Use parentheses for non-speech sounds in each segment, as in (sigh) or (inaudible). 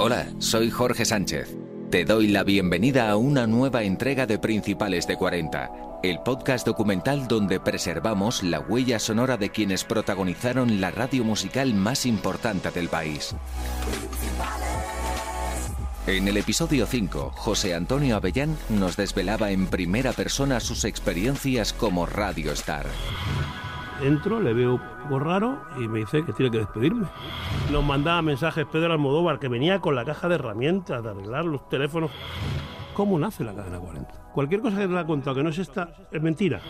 Hola, soy Jorge Sánchez. Te doy la bienvenida a una nueva entrega de Principales de 40, el podcast documental donde preservamos la huella sonora de quienes protagonizaron la radio musical más importante del país. En el episodio 5, José Antonio Avellán nos desvelaba en primera persona sus experiencias como Radio Star. Entro, le veo un poco raro y me dice que tiene que despedirme. Nos mandaba mensajes Pedro Almodóvar que venía con la caja de herramientas de arreglar los teléfonos. ¿Cómo nace la cadena 40? Cualquier cosa que te la ha contado que no es esta es mentira.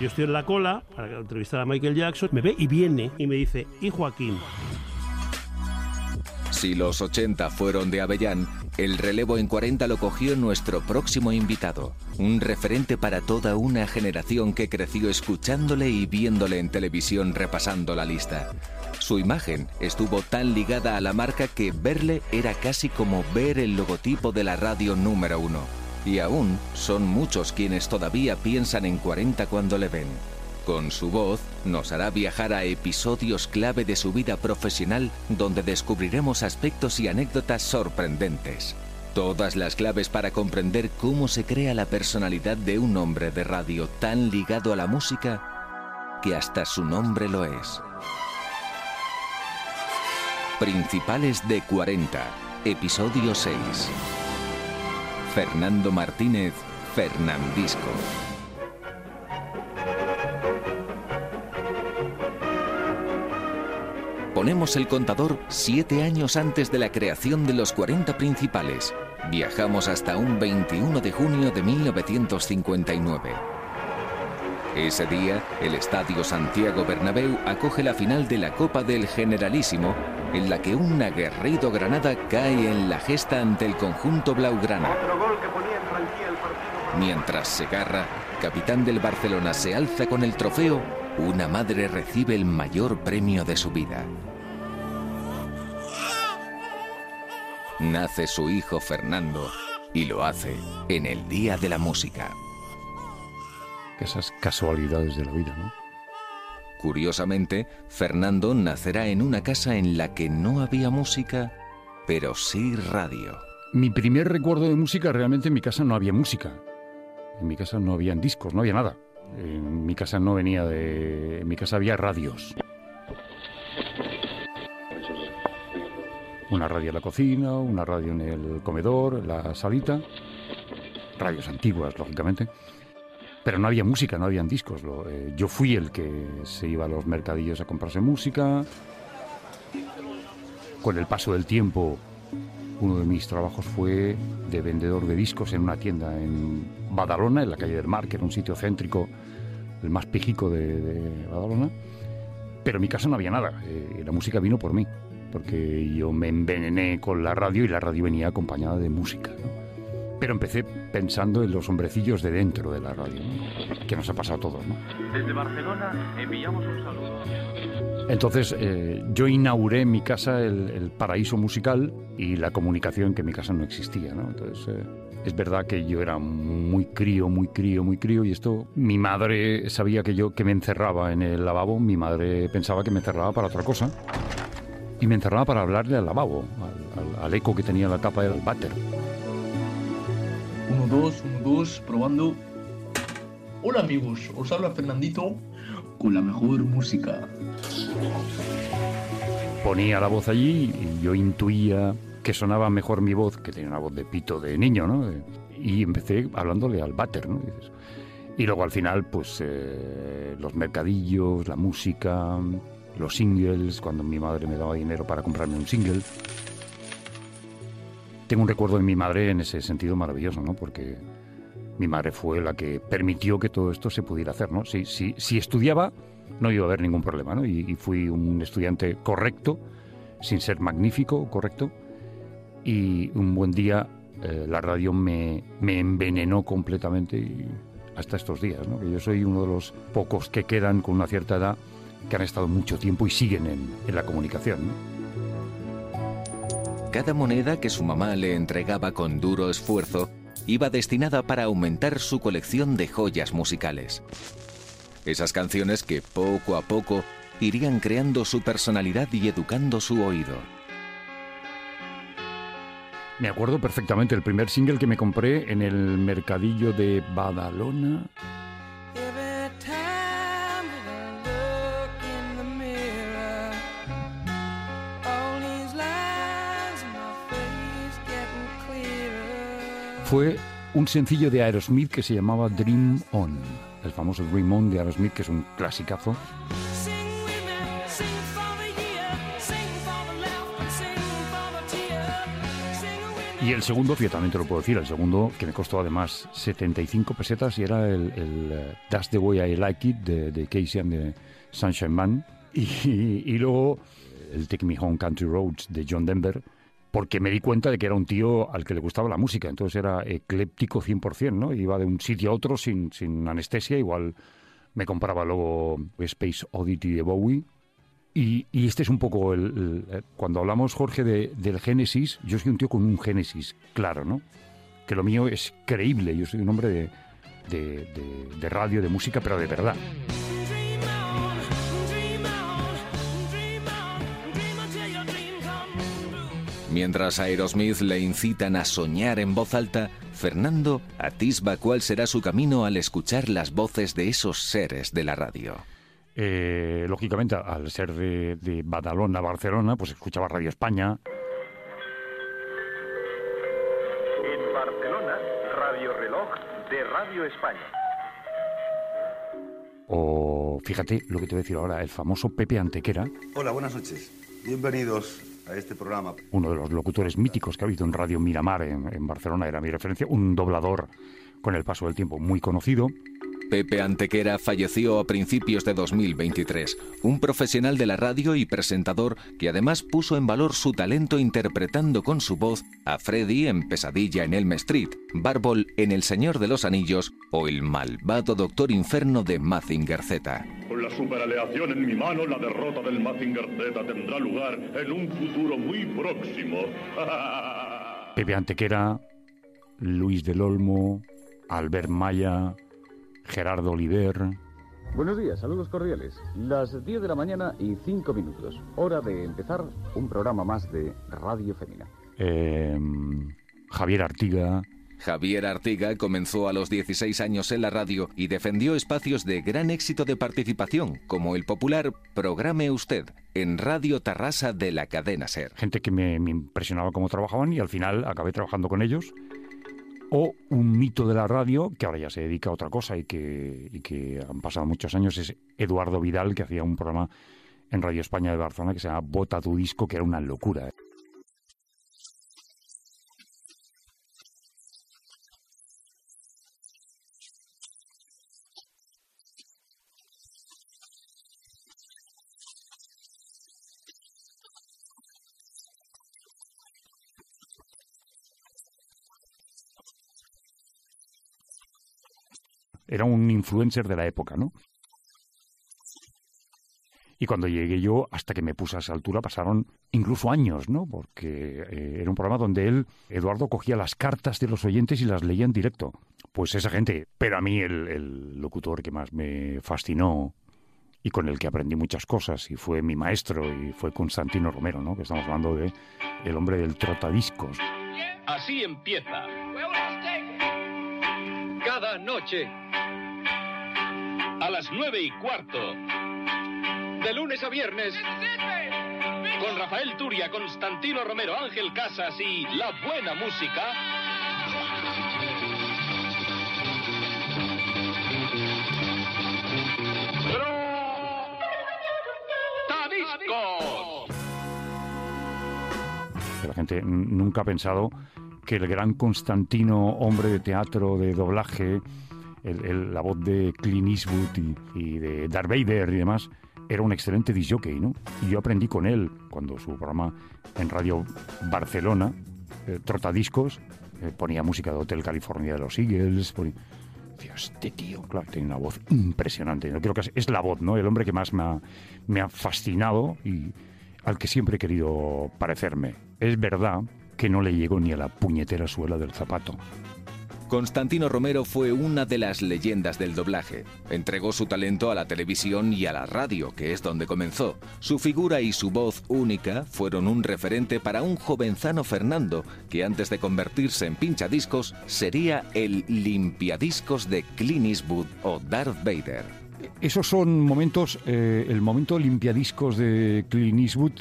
Yo estoy en la cola para entrevistar a Michael Jackson, me ve y viene y me dice, y Joaquín, Si los 80 fueron de Avellán, el relevo en 40 lo cogió nuestro próximo invitado, un referente para toda una generación que creció escuchándole y viéndole en televisión repasando la lista. Su imagen estuvo tan ligada a la marca que verle era casi como ver el logotipo de la radio número uno. Y aún son muchos quienes todavía piensan en 40 cuando le ven. Con su voz nos hará viajar a episodios clave de su vida profesional donde descubriremos aspectos y anécdotas sorprendentes. Todas las claves para comprender cómo se crea la personalidad de un hombre de radio tan ligado a la música que hasta su nombre lo es. Principales de 40, episodio 6. Fernando Martínez, Fernandisco. Ponemos el contador siete años antes de la creación de los 40 principales. Viajamos hasta un 21 de junio de 1959. Ese día, el Estadio Santiago Bernabéu acoge la final de la Copa del Generalísimo, en la que un aguerrido Granada cae en la gesta ante el conjunto blaugrana. Mientras Segarra, capitán del Barcelona, se alza con el trofeo, una madre recibe el mayor premio de su vida. Nace su hijo Fernando y lo hace en el Día de la Música. Esas casualidades de la vida, ¿no? Curiosamente, Fernando nacerá en una casa en la que no había música, pero sí radio. Mi primer recuerdo de música, realmente en mi casa no había música. En mi casa no habían discos, no había nada. En mi casa no venía de... En mi casa había radios. Una radio en la cocina, una radio en el comedor, la salita. Radios antiguas, lógicamente. Pero no había música, no habían discos. Eh, yo fui el que se iba a los mercadillos a comprarse música. Con el paso del tiempo, uno de mis trabajos fue de vendedor de discos en una tienda en Badalona, en la calle del Mar, que era un sitio céntrico, el más pijico de, de Badalona. Pero en mi casa no había nada. eh, la música vino por mí, porque yo me envenené con la radio y la radio venía acompañada de música. ¿no? Pero empecé pensando en los hombrecillos de dentro de la radio, ¿no? que nos ha pasado a todos. ¿no? Desde Barcelona enviamos un saludo. Entonces eh, yo inauguré en mi casa el, el paraíso musical y la comunicación que en mi casa no existía. ¿no? Entonces eh, es verdad que yo era muy crío, muy crío, muy crío y esto mi madre sabía que yo que me encerraba en el lavabo, mi madre pensaba que me encerraba para otra cosa y me encerraba para hablarle al lavabo, al, al- al eco que tenía la tapa del váter. Uno, dos, uno, dos, probando. Hola amigos, os habla Fernandito con la mejor música. ponía la voz allí y yo intuía que sonaba mejor mi voz, que tenía una voz de pito de niño, ¿no? Y empecé hablándole al váter, ¿no? Y luego al final, pues eh, los mercadillos, la música, los singles, cuando mi madre me daba dinero para comprarme un single. Tengo un recuerdo de mi madre en ese sentido maravilloso, ¿no? Porque mi madre fue la que permitió que todo esto se pudiera hacer, ¿no? Si, si, si estudiaba, no iba a haber ningún problema, ¿no? Y, y fui un estudiante correcto, sin ser magnífico, correcto. Y un buen día eh, la radio me, me envenenó completamente y hasta estos días, ¿no? Que yo soy uno de los pocos que quedan con una cierta edad que han estado mucho tiempo y siguen en, la comunicación. Cada moneda que su mamá le entregaba con duro esfuerzo iba destinada para aumentar su colección de joyas musicales. Esas canciones que poco a poco irían creando su personalidad y educando su oído. Me acuerdo perfectamente el primer single que me compré en el mercadillo de Badalona. Fue un sencillo de Aerosmith que se llamaba Dream On, el famoso Dream On de Aerosmith, que es un clasicazo. Y el segundo, también te lo puedo decir, el segundo que me costó además 75 pesetas y era el, el That's the Way I Like It de, Casey and the Sunshine Man. Y, luego el Take Me Home Country Roads de John Denver, porque me di cuenta de que era un tío al que le gustaba la música, entonces era ecléptico 100%, ¿no? Iba de un sitio a otro sin, sin anestesia, igual me compraba luego Space Oddity de Bowie y, este es un poco el, eh, cuando hablamos, Jorge, de, del Génesis, yo soy un tío con un Génesis claro, ¿no? Que lo mío es creíble, yo soy un hombre de, de radio, de música, pero de verdad. Mientras Aerosmith le incitan a soñar en voz alta, Fernando atisba cuál será su camino al escuchar las voces de esos seres de la radio. Eh, lógicamente, al ser de, Badalona, Barcelona, pues escuchaba Radio España. En Barcelona, Radio Reloj de Radio España. O fíjate lo que te voy a decir ahora, el famoso Pepe Antequera. Hola, buenas noches. Bienvenidos a este programa. Uno de los locutores míticos que ha habido en Radio Miramar en Barcelona era mi referencia, un doblador con el paso del tiempo muy conocido. Pepe Antequera falleció a principios de 2023, un profesional de la radio y presentador que además puso en valor su talento interpretando con su voz a Freddy en Pesadilla en Elm Street, Barbol en El Señor de los Anillos o el malvado Doctor Inferno de Mazinger Z. Con la superaleación en mi mano, la derrota del Mazinger Z tendrá lugar en un futuro muy próximo. (laughs) Pepe Antequera, Luis del Olmo, Albert Maya, Gerardo Oliver. Buenos días, saludos cordiales. Las 10 de la mañana y 5 minutos. Hora de empezar un programa más de Radio Femina. Em, Javier Artiga. Javier Artiga comenzó a los 16 años en la radio y defendió espacios de gran éxito de participación, como el popular Programe Usted, en Radio Tarrasa de la cadena Ser. Gente que me, me impresionaba cómo trabajaban y al final acabé trabajando con ellos o un mito de la radio que ahora ya se dedica a otra cosa y que, y que han pasado muchos años es Eduardo Vidal que hacía un programa en Radio España de Barcelona que se llama Bota tu disco que era una locura. Era un influencer de la época, ¿no? Y cuando llegué yo, hasta que me puse a esa altura, pasaron incluso años, ¿no? Porque eh, era un programa donde él, Eduardo, cogía las cartas de los oyentes y las leía en directo. Pues esa gente. Pero a mí el, el locutor que más me fascinó y con el que aprendí muchas cosas y fue mi maestro y fue Constantino Romero, ¿no? Que estamos hablando de el hombre del trotadiscos. Así empieza. Cada noche a las nueve y cuarto. De lunes a viernes. Con Rafael Turia, Constantino Romero, Ángel Casas y la buena música. La gente nunca ha pensado que el gran Constantino, hombre de teatro, de doblaje, la voz de Clint Eastwood y, de Darth Vader y demás, era un excelente disjockey, ¿no? Y yo aprendí con él cuando su programa en Radio Barcelona, eh, Trotadiscos, eh, ponía música de Hotel California de los Eagles, ponía... este tío, claro, tiene una voz impresionante. Yo creo que es, la voz, ¿no? El hombre que más me ha, me ha fascinado y al que siempre he querido parecerme. Es verdad que no le llegó ni a la puñetera suela del zapato Constantino Romero fue una de las leyendas del doblaje. Entregó su talento a la televisión y a la radio, que es donde comenzó. Su figura y su voz única fueron un referente para un jovenzano Fernando, que antes de convertirse en pinchadiscos sería el limpiadiscos de Clint Eastwood o Darth Vader. Esos son momentos, eh, el momento limpiadiscos de Clint Eastwood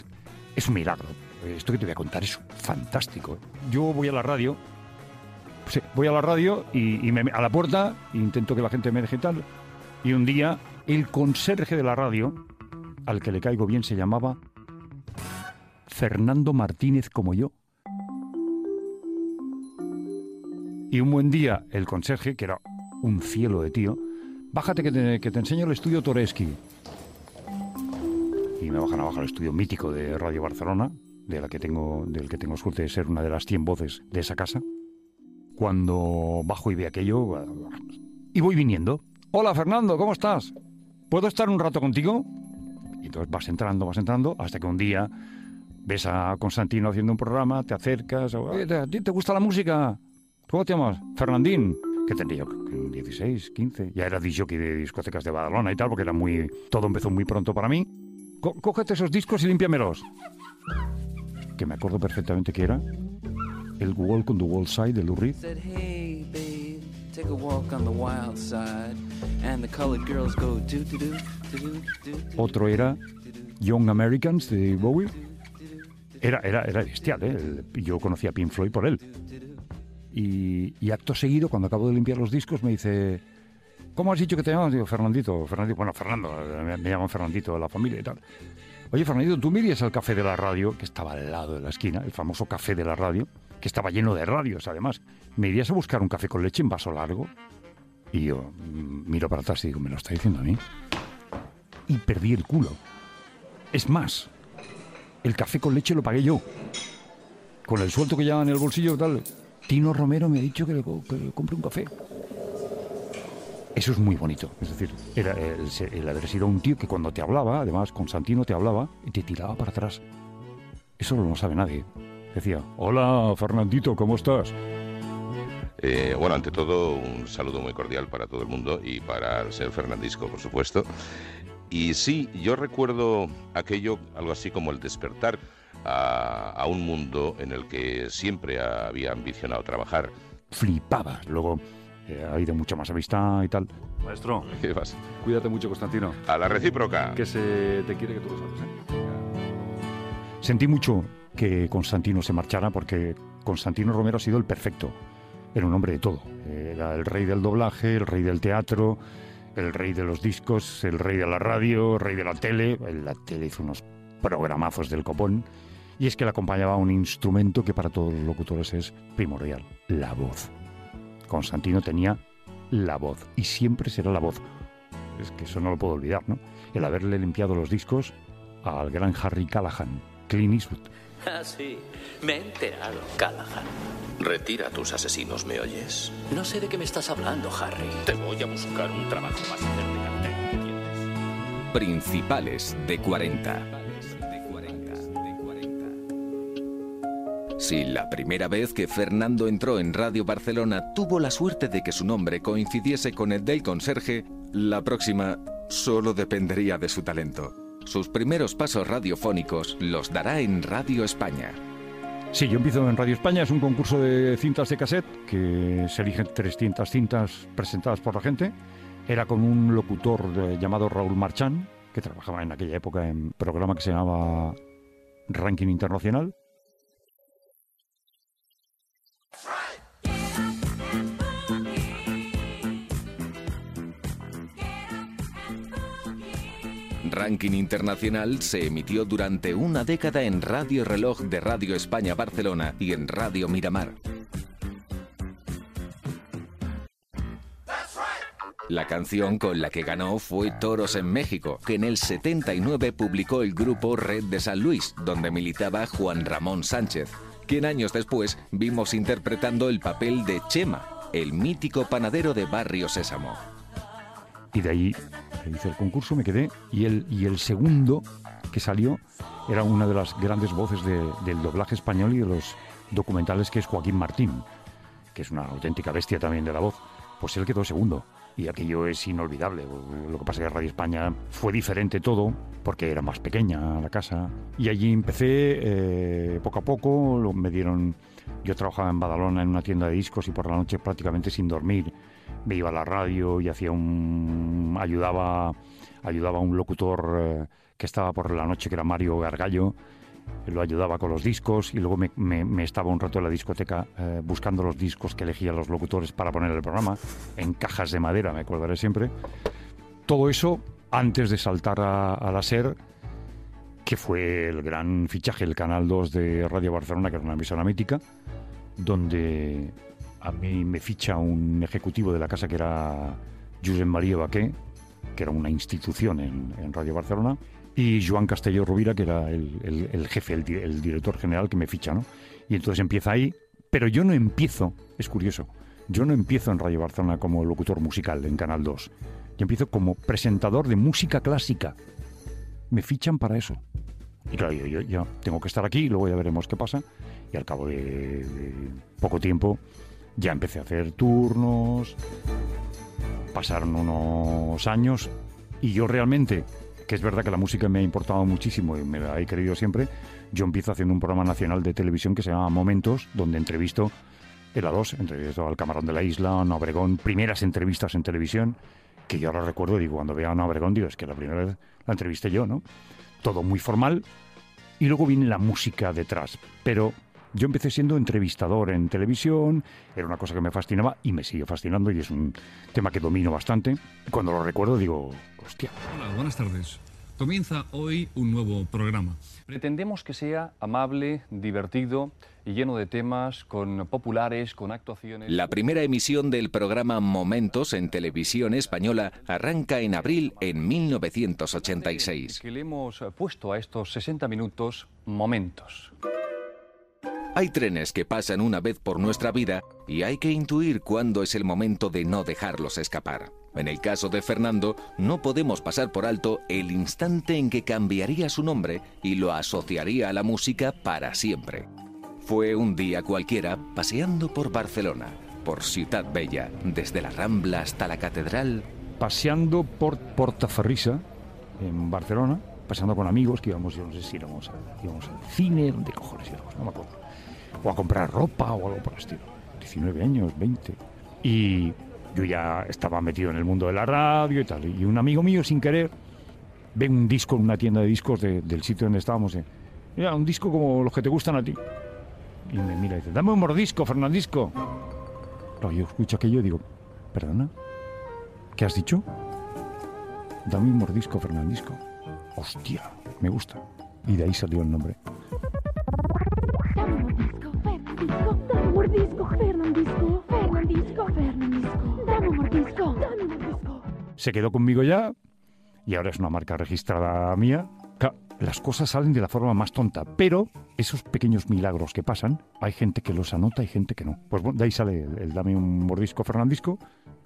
es un milagro. Esto que te voy a contar es fantástico. Yo voy a la radio voy a la radio y, me, a la puerta intento que la gente me deje tal. Y un día el conserje de la radio, al que le caigo bien, se llamaba Fernando Martínez como yo. Y un buen día el conserje, que era un cielo de tío, bájate que te, que te enseño el estudio Toreski. Y me bajan abajo al estudio mítico de Radio Barcelona, de la que tengo, del que tengo suerte de ser una de las 100 voces de esa casa cuando bajo y ve aquello y voy viniendo. Hola Fernando, ¿cómo estás? ¿Puedo estar un rato contigo? Y entonces vas entrando, vas entrando, hasta que un día ves a Constantino haciendo un programa, te acercas, ¿a ti te gusta la música? ¿Cómo te llamas? Fernandín. Que tendría yo 16, 15. Ya era disjockey de discotecas de Badalona y tal, porque era muy. Todo empezó muy pronto para mí. cógete esos discos y límpiamelos. Que me acuerdo perfectamente que era el Walk on the Wild Side de Lou Reed. Otro era Young Americans de Bowie. Era, era, era bestial, ¿eh? Yo conocía a Pink Floyd por él. Y, acto seguido, cuando acabo de limpiar los discos, me dice, ¿cómo has dicho que te llamas? Digo, Fernandito. Fernandito. Bueno, Fernando, me, me llaman Fernandito de la familia y tal. Oye, Fernandito, ¿tú me irías al café de la radio, que estaba al lado de la esquina, el famoso café de la radio? que estaba lleno de radios además. ¿Me irías a buscar un café con leche en vaso largo? Y yo mm, miro para atrás y digo, ¿me lo está diciendo a mí? Y perdí el culo. Es más, el café con leche lo pagué yo. Con el sueldo que llevaba en el bolsillo tal. Tino Romero me ha dicho que le, compre un café. Eso es muy bonito. Es decir, era el, el haber sido un tío que cuando te hablaba, además Constantino te hablaba y te tiraba para atrás. Eso no lo sabe nadie. Decía, hola Fernandito, ¿cómo estás? Eh, bueno, ante todo, un saludo muy cordial para todo el mundo y para el señor Fernandisco, por supuesto. Y sí, yo recuerdo aquello, algo así como el despertar a, un mundo en el que siempre había ambicionado trabajar. Flipaba. Luego eh, ha habido mucha más amistad y tal. Maestro, (laughs) ¿qué pasa? Cuídate mucho, Constantino. A la recíproca. Que se te quiere que tú lo sabes. ¿eh? Sentí mucho que Constantino se marchara porque Constantino Romero ha sido el perfecto. Era un hombre de todo. Era el rey del doblaje, el rey del teatro, el rey de los discos, el rey de la radio, el rey de la tele. La tele hizo unos programazos del copón. Y es que le acompañaba un instrumento que para todos los locutores es primordial, la voz. Constantino tenía la voz y siempre será la voz. Es que eso no lo puedo olvidar, ¿no? El haberle limpiado los discos al gran Harry Callahan, Clint Eastwood. Ah, sí. Me he enterado, Callahan. Retira a tus asesinos, ¿me oyes? No sé de qué me estás hablando, Harry. Te voy a buscar un trabajo más cerca. Principales de 40. Si la primera vez que Fernando entró en Radio Barcelona tuvo la suerte de que su nombre coincidiese con el del conserje, la próxima solo dependería de su talento. Sus primeros pasos radiofónicos los dará en Radio España. Sí, yo empiezo en Radio España, es un concurso de cintas de cassette que se eligen 300 cintas presentadas por la gente. Era con un locutor llamado Raúl Marchán, que trabajaba en aquella época en un programa que se llamaba Ranking Internacional. Ranking internacional se emitió durante una década en Radio Reloj de Radio España Barcelona y en Radio Miramar. La canción con la que ganó fue Toros en México, que en el 79 publicó el grupo Red de San Luis, donde militaba Juan Ramón Sánchez, quien años después vimos interpretando el papel de Chema, el mítico panadero de Barrio Sésamo. Y de ahí hice el concurso, me quedé, y el, y el segundo que salió era una de las grandes voces del doblaje español y de los documentales que es Joaquín Martín, que es una auténtica bestia también de la voz, pues él quedó segundo. Y aquello es inolvidable. Lo que pasa es que Radio España fue diferente todo, porque era más pequeña la casa. Y allí empecé eh, poco a poco, me dieron... Yo trabajaba en Badalona en una tienda de discos y por la noche prácticamente sin dormir me iba a la radio y hacía un... ayudaba, ayudaba a un locutor eh, que estaba por la noche, que era Mario Gargallo, lo ayudaba con los discos y luego me, estaba un rato en la discoteca eh, buscando los discos que elegían los locutores para poner el programa, en cajas de madera, me acordaré siempre. Todo eso antes de saltar a, la SER, que fue el gran fichaje, el Canal 2 de Radio Barcelona, que era una emisora mítica, donde a mí me ficha un ejecutivo de la casa que era Josep María Baqué, que era una institución en Radio Barcelona, y Joan Castelló Rubira, que era el, jefe, el, director general que me ficha, ¿no? Y entonces empieza ahí, pero yo no empiezo, es curioso, yo no empiezo en Radio Barcelona como locutor musical en Canal 2, yo empiezo como presentador de música clásica. Me fichan para eso. Y claro, yo, ya tengo que estar aquí, luego ya veremos qué pasa. Y al cabo de poco tiempo ya empecé a hacer turnos, pasaron unos años y yo realmente que es verdad que la música me ha importado muchísimo y me la he querido siempre, yo empiezo haciendo un programa nacional de televisión que se llama Momentos, donde entrevisto el A2, entrevisto al Camarón de la Isla, a Obregón, primeras entrevistas en televisión, que yo ahora recuerdo, digo, cuando veo a Ana Obregón, digo, es que la primera vez la entrevisté yo, ¿no? Todo muy formal, y luego viene la música detrás, pero yo empecé siendo entrevistador en televisión, era una cosa que me fascinaba y me sigue fascinando y es un tema que domino bastante. Cuando lo recuerdo digo, hostia. Hola, buenas tardes. Comienza hoy un nuevo programa. Pretendemos que sea amable, divertido y lleno de temas, con populares, con actuaciones. La primera emisión del programa Momentos en televisión española arranca en abril en 1986. Que le hemos puesto a estos 60 minutos Momentos. Hay trenes que pasan una vez por nuestra vida y hay que intuir cuándo es el momento de no dejarlos escapar. En el caso de Fernando, no podemos pasar por alto el instante en que cambiaría su nombre y lo asociaría a la música para siempre. Fue un día cualquiera paseando por Barcelona, por Ciudad Bella, desde la Rambla hasta la Catedral. Paseando por Portaferrisa, en Barcelona, paseando con amigos que íbamos, yo no sé si íbamos, al cine, ¿dónde cojones íbamos? No me acuerdo o a comprar ropa o algo por el estilo. 19 años, 20. Y yo ya estaba metido en el mundo de la radio y tal. Y un amigo mío, sin querer, ve un disco en una tienda de discos del sitio donde estábamos. Eh. Un disco como los que te gustan a ti. Y me mira y dice, dame un mordisco, Fernandisco. Yo escucho aquello y digo, perdona, ¿qué has dicho? Dame un mordisco, Fernandisco. Hostia, me gusta. Y de ahí salió el nombre. Se quedó conmigo ya y ahora es una marca registrada mía. las cosas salen de la forma más tonta, pero esos pequeños milagros que pasan, hay gente que los anota y gente que no. Pues bueno, de ahí sale el, dame un mordisco Fernandisco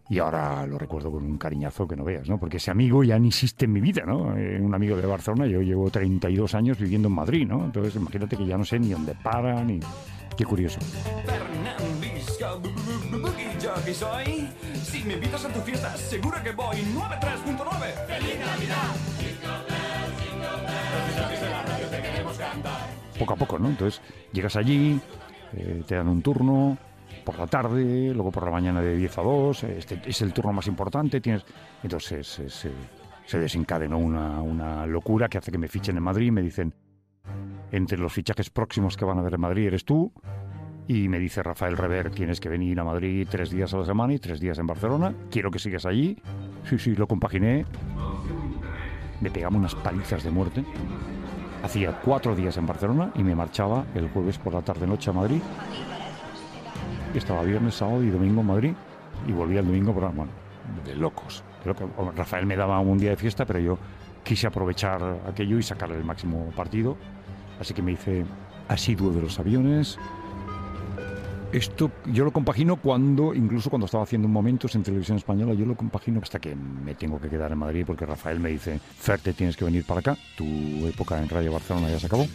y ahora lo recuerdo con un cariñazo que no veas, ¿no? Porque ese amigo ya ni existe en mi vida, ¿no? Eh, un amigo de Barcelona, yo llevo 32 años viviendo en Madrid, ¿no? Entonces imagínate que ya no sé ni dónde para, ni... Qué curioso. soy. Si me invitas a tu fiesta, seguro que voy. 93.9. ¡Feliz Navidad! Poco a poco, ¿no? Entonces llegas allí, eh, te dan un turno por la tarde, luego por la mañana de 10 a 2, este es el turno más importante, tienes... Entonces se desencadenó una, una locura que hace que me fichen en Madrid y me dicen, entre los fichajes próximos que van a ver en Madrid eres tú. Y me dice Rafael Rever, tienes que venir a Madrid tres días a la semana y tres días en Barcelona. Quiero que sigas allí. Sí, sí, lo compaginé. Me pegamos unas palizas de muerte. Hacía cuatro días en Barcelona y me marchaba el jueves por la tarde-noche a Madrid. Estaba viernes, sábado y domingo en Madrid. Y volvía el domingo, por, bueno, de locos. Rafael me daba un día de fiesta, pero yo quise aprovechar aquello y sacarle el máximo partido. Así que me hice asiduo de los aviones. Esto yo lo compagino cuando, incluso cuando estaba haciendo momentos en televisión española, yo lo compagino hasta que me tengo que quedar en Madrid porque Rafael me dice, Ferte, tienes que venir para acá, tu época en Radio Barcelona ya se acabó.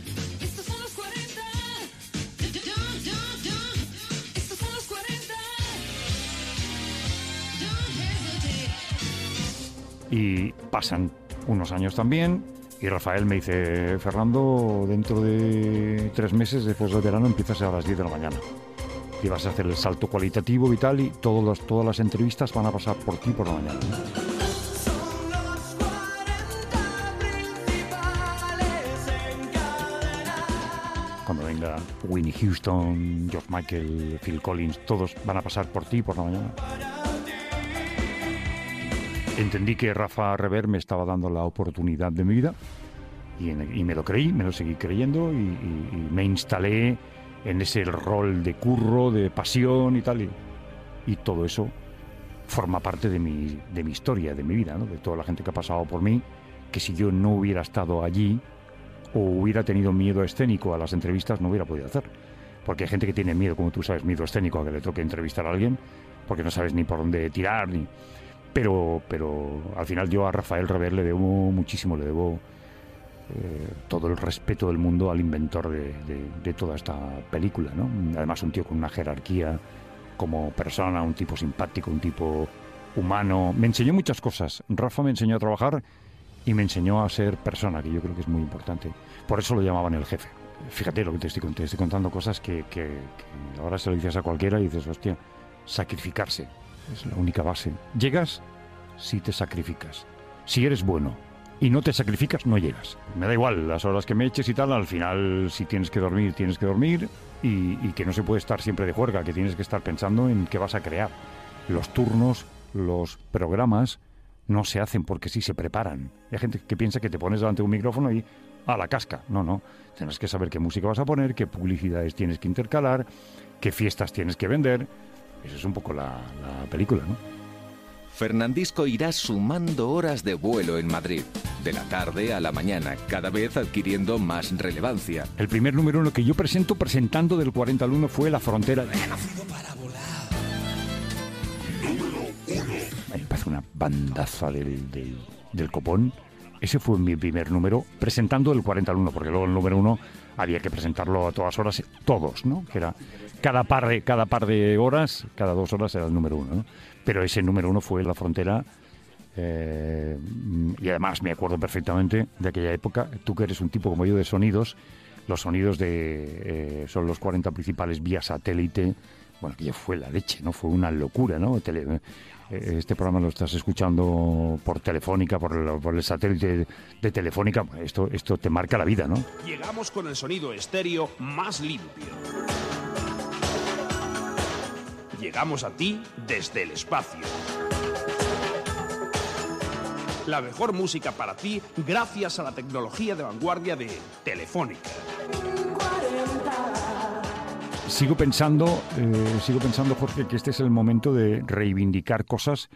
Y pasan unos años también y Rafael me dice, Fernando, dentro de tres meses, después del verano, empiezas a las 10 de la mañana. Y vas a hacer el salto cualitativo y tal, y todos los- todas las entrevistas van a pasar por ti por la mañana. Cuando venga Winnie Houston, George Michael, Phil Collins, todos van a pasar por ti por la mañana. Entendí que Rafa Rever me estaba dando la oportunidad de mi vida y, en- y me lo creí, me lo seguí creyendo y, y- y me instalé en ese rol de curro, de pasión y tal. Y, todo eso forma parte de mi, de mi historia, de mi vida, ¿no? de toda la gente que ha pasado por mí, que si yo no hubiera estado allí o hubiera tenido miedo escénico a las entrevistas, no hubiera podido hacer. Porque hay gente que tiene miedo, como tú sabes, miedo escénico a que le toque entrevistar a alguien, porque no sabes ni por dónde tirar, ni... Pero, pero al final yo a Rafael Rever le debo muchísimo, le debo eh, todo el respeto del mundo al inventor de, toda esta película, ¿no? Además un tío con una jerarquía como persona, un tipo simpático, un tipo humano. Me enseñó muchas cosas. Rafa me enseñó a trabajar y me enseñó a ser persona, que yo creo que es muy importante. Por eso lo llamaban el jefe. Fíjate lo que te estoy, te estoy contando, cosas que- que ahora se lo dices a cualquiera y dices, hostia, sacrificarse es la única base. Llegas si te sacrificas. Si eres bueno y no te sacrificas, no llegas. Me da igual las horas que me eches y tal, al final si tienes que dormir, tienes que dormir y, que no se puede estar siempre de juerga, que tienes que estar pensando en qué vas a crear. Los turnos, los programas no se hacen porque sí se preparan. Hay gente que piensa que te pones delante de un micrófono y a la casca. No, no. Tienes que saber qué música vas a poner, qué publicidades tienes que intercalar, qué fiestas tienes que vender. Esa es un poco la, la película, ¿no? Fernandisco irá sumando horas de vuelo en Madrid, de la tarde a la mañana, cada vez adquiriendo más relevancia. El primer número uno que yo presento, presentando del 40 al 1, fue La Frontera. Me parece una bandaza del, del, del copón. Ese fue mi primer número, presentando del 40 al 1, porque luego el número uno había que presentarlo a todas horas, todos, ¿no? Que era cada par de, cada par de horas, cada dos horas era el número uno, ¿no? Pero ese número uno fue La Frontera. eh, y además me acuerdo perfectamente de aquella época, tú que eres un tipo como yo de sonidos, los sonidos de eh, son los 40 principales vía satélite, bueno, que ya fue la leche, ¿no? Fue una locura, ¿no? Este programa lo estás escuchando por Telefónica, por el, por el satélite de Telefónica, esto, esto te marca la vida, ¿no? Llegamos con el sonido estéreo más limpio. Llegamos a ti desde el espacio. La mejor música para ti gracias a la tecnología de vanguardia de Telefónica. Sigo pensando, eh, sigo pensando, Jorge, que este es el momento de reivindicar cosas,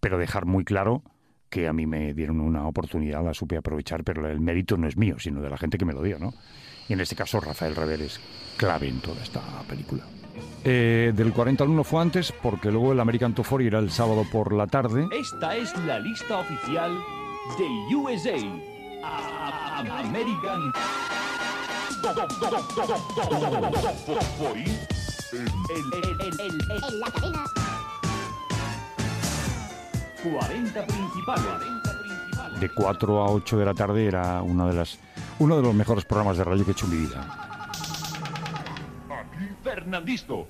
pero dejar muy claro que a mí me dieron una oportunidad, la supe aprovechar, pero el mérito no es mío, sino de la gente que me lo dio, ¿no? Y en este caso Rafael Rever es clave en toda esta película. Eh, del 40 al 1 fue antes, porque luego el American Tofori era el sábado por la tarde. Esta es la lista oficial de USA. American. En la cabina. 40 principales. De 4 a 8 de la tarde era una de las, uno de los mejores programas de radio que he hecho en mi vida. Fernandisco.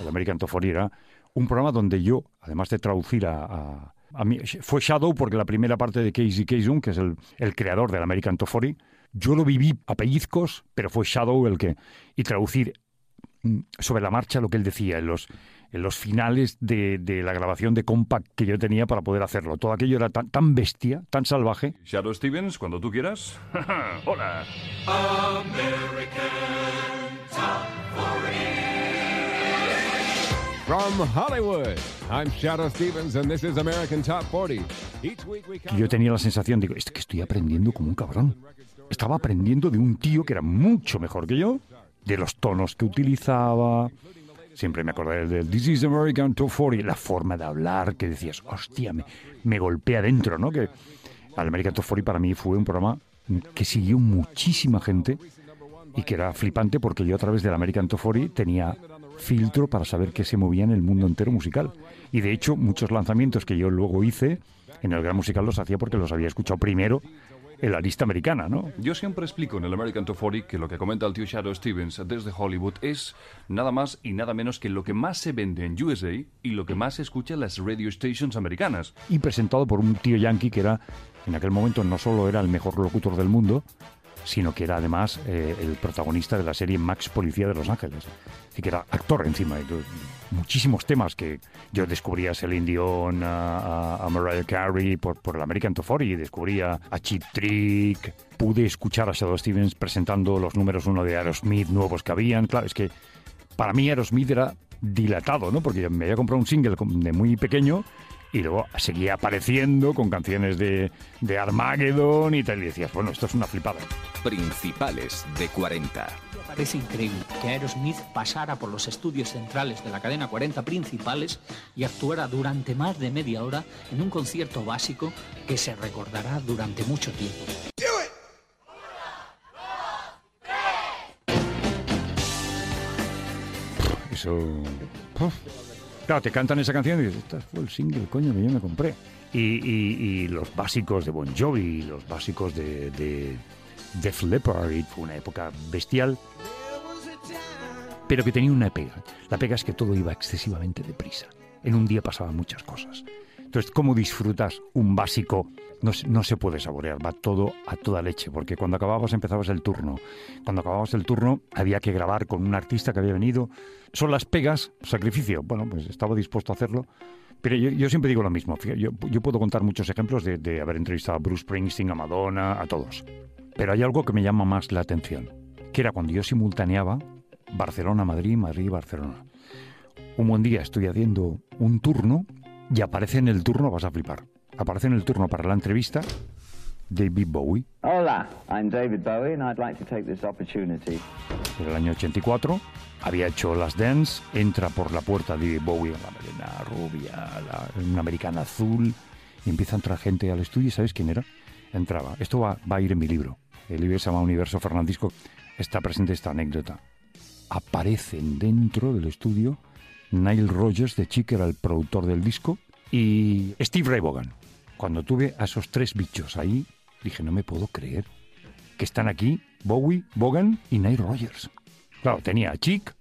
el American Tofori era un programa donde yo, además de traducir a, a- a mí, fue Shadow porque la primera parte de Casey Kasem, que es el, el creador del American Tofori, yo lo viví a pellizcos, pero fue Shadow el que... Y traducir mm, sobre la marcha lo que él decía en los, en los finales de, de la grabación de Compact que yo tenía para poder hacerlo. Todo aquello era tan, tan bestia, tan salvaje. Shadow Stevens, cuando tú quieras. (laughs) Hola. From Hollywood, I'm Shadow Stevens, and this is American Top 40. Each week we yo tenía la sensación, digo, es que estoy aprendiendo como un cabrón. Estaba aprendiendo de un tío que era mucho mejor que yo, de los tonos que utilizaba. Siempre me acordé del This is American Top 40, la forma de hablar, que decías, hostia, me, golpea dentro, ¿no? Que el American Top 40 para mí fue un programa que siguió muchísima gente y que era flipante porque yo a través del American Top 40 tenía filtro para saber qué se movía en el mundo entero musical. Y de hecho, muchos lanzamientos que yo luego hice en el Gran Musical los hacía porque los había escuchado primero en la lista americana, ¿no? Yo siempre explico en el American Top 40 que lo que comenta el tío Shadow Stevens desde Hollywood es nada más y nada menos que lo que más se vende en USA y lo que más se escucha en las radio stations americanas. Y presentado por un tío yankee que era, en aquel momento, no solo era el mejor locutor del mundo, sino que era además eh, el protagonista de la serie Max Policía de Los Ángeles. Y que era actor encima. de muchísimos temas que yo descubría a Celine Dion, a, a- Mariah Carey por, por el American Top 40, y descubría a Chip Trick. Pude escuchar a Shadow Stevens presentando los números uno de Aerosmith nuevos que habían. Claro, es que para mí Aerosmith era dilatado, ¿no? Porque me había comprado un single de muy pequeño y luego seguía apareciendo con canciones de, de Armageddon y tal. Y decías, bueno, esto es una flipada. Principales de 40. Parece increíble que Aerosmith pasara por los estudios centrales de la cadena 40 principales y actuara durante más de media hora en un concierto básico que se recordará durante mucho tiempo. Eso. uf. Claro, te cantan esa canción y dices, este fue el single, coño, que yo me compré. Y, los básicos de Bon Jovi, los básicos de Def Leppard, fue una época bestial. Pero que tenía una pega. La pega es que todo iba excesivamente deprisa. En un día pasaban muchas cosas. Entonces, ¿cómo disfrutas un básico? No, no se puede saborear, va todo a toda leche, porque cuando acababas empezabas el turno. Cuando acababas el turno había que grabar con un artista que había venido. Son las pegas, sacrificio. Bueno, pues estaba dispuesto a hacerlo. Pero yo, yo siempre digo lo mismo. Yo, yo puedo contar muchos ejemplos de, de haber entrevistado a Bruce Springsteen, a Madonna, a todos. Pero hay algo que me llama más la atención, que era cuando yo simultaneaba Barcelona, Madrid, Madrid, Barcelona. Un buen día estoy haciendo un turno y aparece en el turno, vas a flipar, aparece en el turno para la entrevista David Bowie, Hola, I'm David Bowie and I'd like to take this opportunity. del año 84. Había hecho las dance, entra por la puerta David Bowie, la melena rubia, la- una americana azul, y empieza a entrar gente al estudio. ¿Y sabes quién era? Entraba. Esto va, va a ir en mi libro. El libro se llama Universo Fernandisco. Está presente esta anécdota. Aparecen dentro del estudio Nile Rogers, de Chic, era el productor del disco, y Steve Ray Vaughan. Cuando tuve a esos tres bichos ahí, dije, no me puedo creer que están aquí Bowie, Vaughan y Nile Rogers. Claro, tenía a Chic,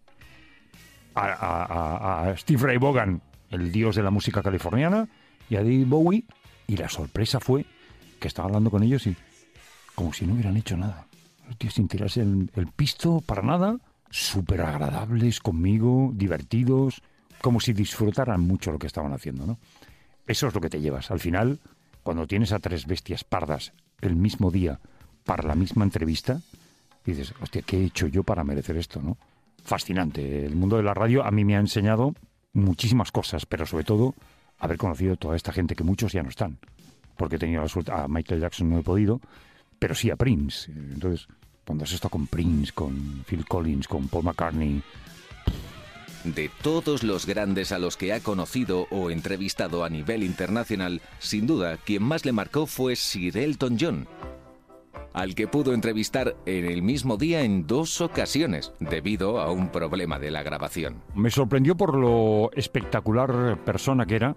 a, a- a- a Steve Ray Vaughan, el dios de la música californiana, y a David Bowie, y la sorpresa fue que estaba hablando con ellos y como si no hubieran hecho nada. Sin tirarse el, el pisto para nada, súper agradables conmigo, divertidos, como si disfrutaran mucho lo que estaban haciendo, ¿no? Eso es lo que te llevas. Al final, cuando tienes a tres bestias pardas el mismo día para la misma entrevista, dices, hostia, ¿qué he hecho yo para merecer esto, no? Fascinante. El mundo de la radio a mí me ha enseñado muchísimas cosas, pero sobre todo haber conocido toda esta gente que muchos ya no están. Porque he tenido la suerte, a Michael Jackson no he podido, pero sí a Prince. Entonces, cuando has estado con Prince, con Phil Collins, con Paul McCartney, De todos los grandes a los que ha conocido o entrevistado a nivel internacional, sin duda, quien más le marcó fue Sir Elton John, al que pudo entrevistar en el mismo día en dos ocasiones, debido a un problema de la grabación. Me sorprendió por lo espectacular persona que era.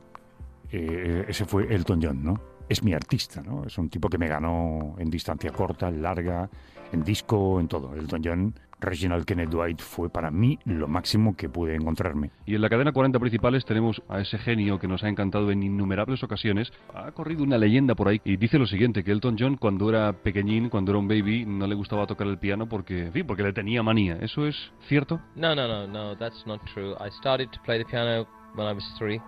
Eh, ese fue Elton John, ¿no? Es mi artista, ¿no? Es un tipo que me ganó en distancia corta, en larga, en disco, en todo. Elton John, Reginald Kenneth Dwight fue para mí lo máximo que pude encontrarme. Y en la cadena 40 principales tenemos a ese genio que nos ha encantado en innumerables ocasiones. Ha corrido una leyenda por ahí y dice lo siguiente, que Elton John cuando era pequeñín, cuando era un baby, no le gustaba tocar el piano porque, en fin, porque le tenía manía. ¿Eso es cierto? No, no, no, no, that's not true. I started to play the piano when I was three.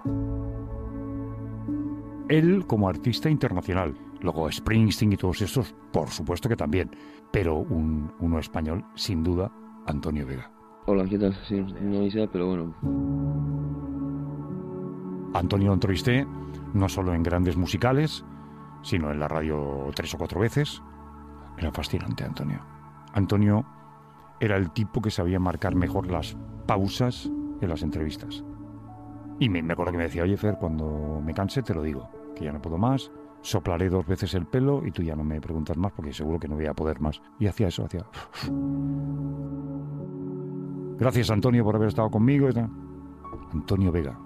Él como artista internacional, luego Springsteen y todos esos, por supuesto que también, pero un, uno español, sin duda, Antonio Vega. Hola, ¿qué tal? Sí, no avisé, pero bueno. Antonio entrevisté no solo en grandes musicales, sino en la radio tres o cuatro veces. Era fascinante, Antonio. Antonio era el tipo que sabía marcar mejor las pausas en las entrevistas. Y me, me acuerdo que me decía, oye, Fer, cuando me canse te lo digo. Que ya no puedo más, soplaré dos veces el pelo y tú ya no me preguntas más porque seguro que no voy a poder más. Y hacía eso, hacía... Gracias Antonio por haber estado conmigo. Antonio Vega,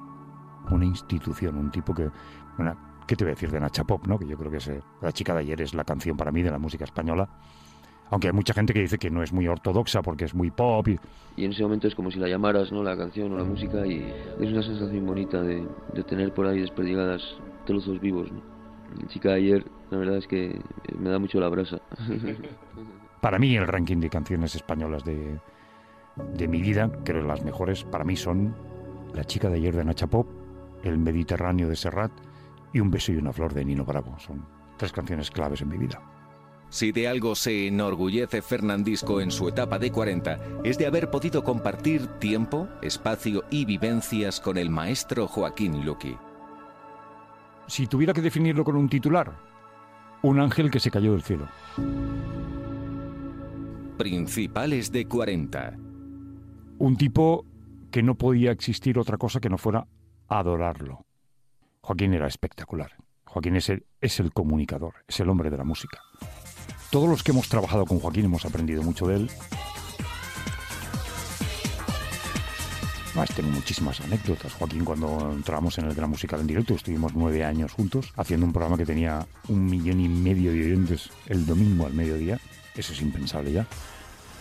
una institución, un tipo que... Una, ¿Qué te voy a decir de Nacha Pop, no? Que yo creo que es, eh, La chica de ayer es la canción para mí de la música española. Aunque hay mucha gente que dice que no es muy ortodoxa porque es muy pop. Y, y en ese momento es como si la llamaras, ¿no? La canción o la música y es una sensación bonita de, de tener por ahí desperdigadas trozos vivos, ¿no? La chica de ayer, la verdad es que me da mucho la brasa. (laughs) para mí el ranking de canciones españolas de, de mi vida, creo las mejores, para mí son La chica de ayer de Nacha Pop, El Mediterráneo de Serrat y Un beso y una flor de Nino Bravo. Son tres canciones claves en mi vida. Si de algo se enorgullece Fernandisco en su etapa de 40, es de haber podido compartir tiempo, espacio y vivencias con el maestro Joaquín Luqui. Si tuviera que definirlo con un titular, un ángel que se cayó del cielo. Principales de 40. Un tipo que no podía existir otra cosa que no fuera adorarlo. Joaquín era espectacular. Joaquín es el, es el comunicador, es el hombre de la música. Todos los que hemos trabajado con Joaquín hemos aprendido mucho de él. Tengo muchísimas anécdotas. Joaquín, cuando entramos en el Gran Musical en directo, estuvimos nueve años juntos, haciendo un programa que tenía un millón y medio de oyentes el domingo al mediodía. Eso es impensable ya.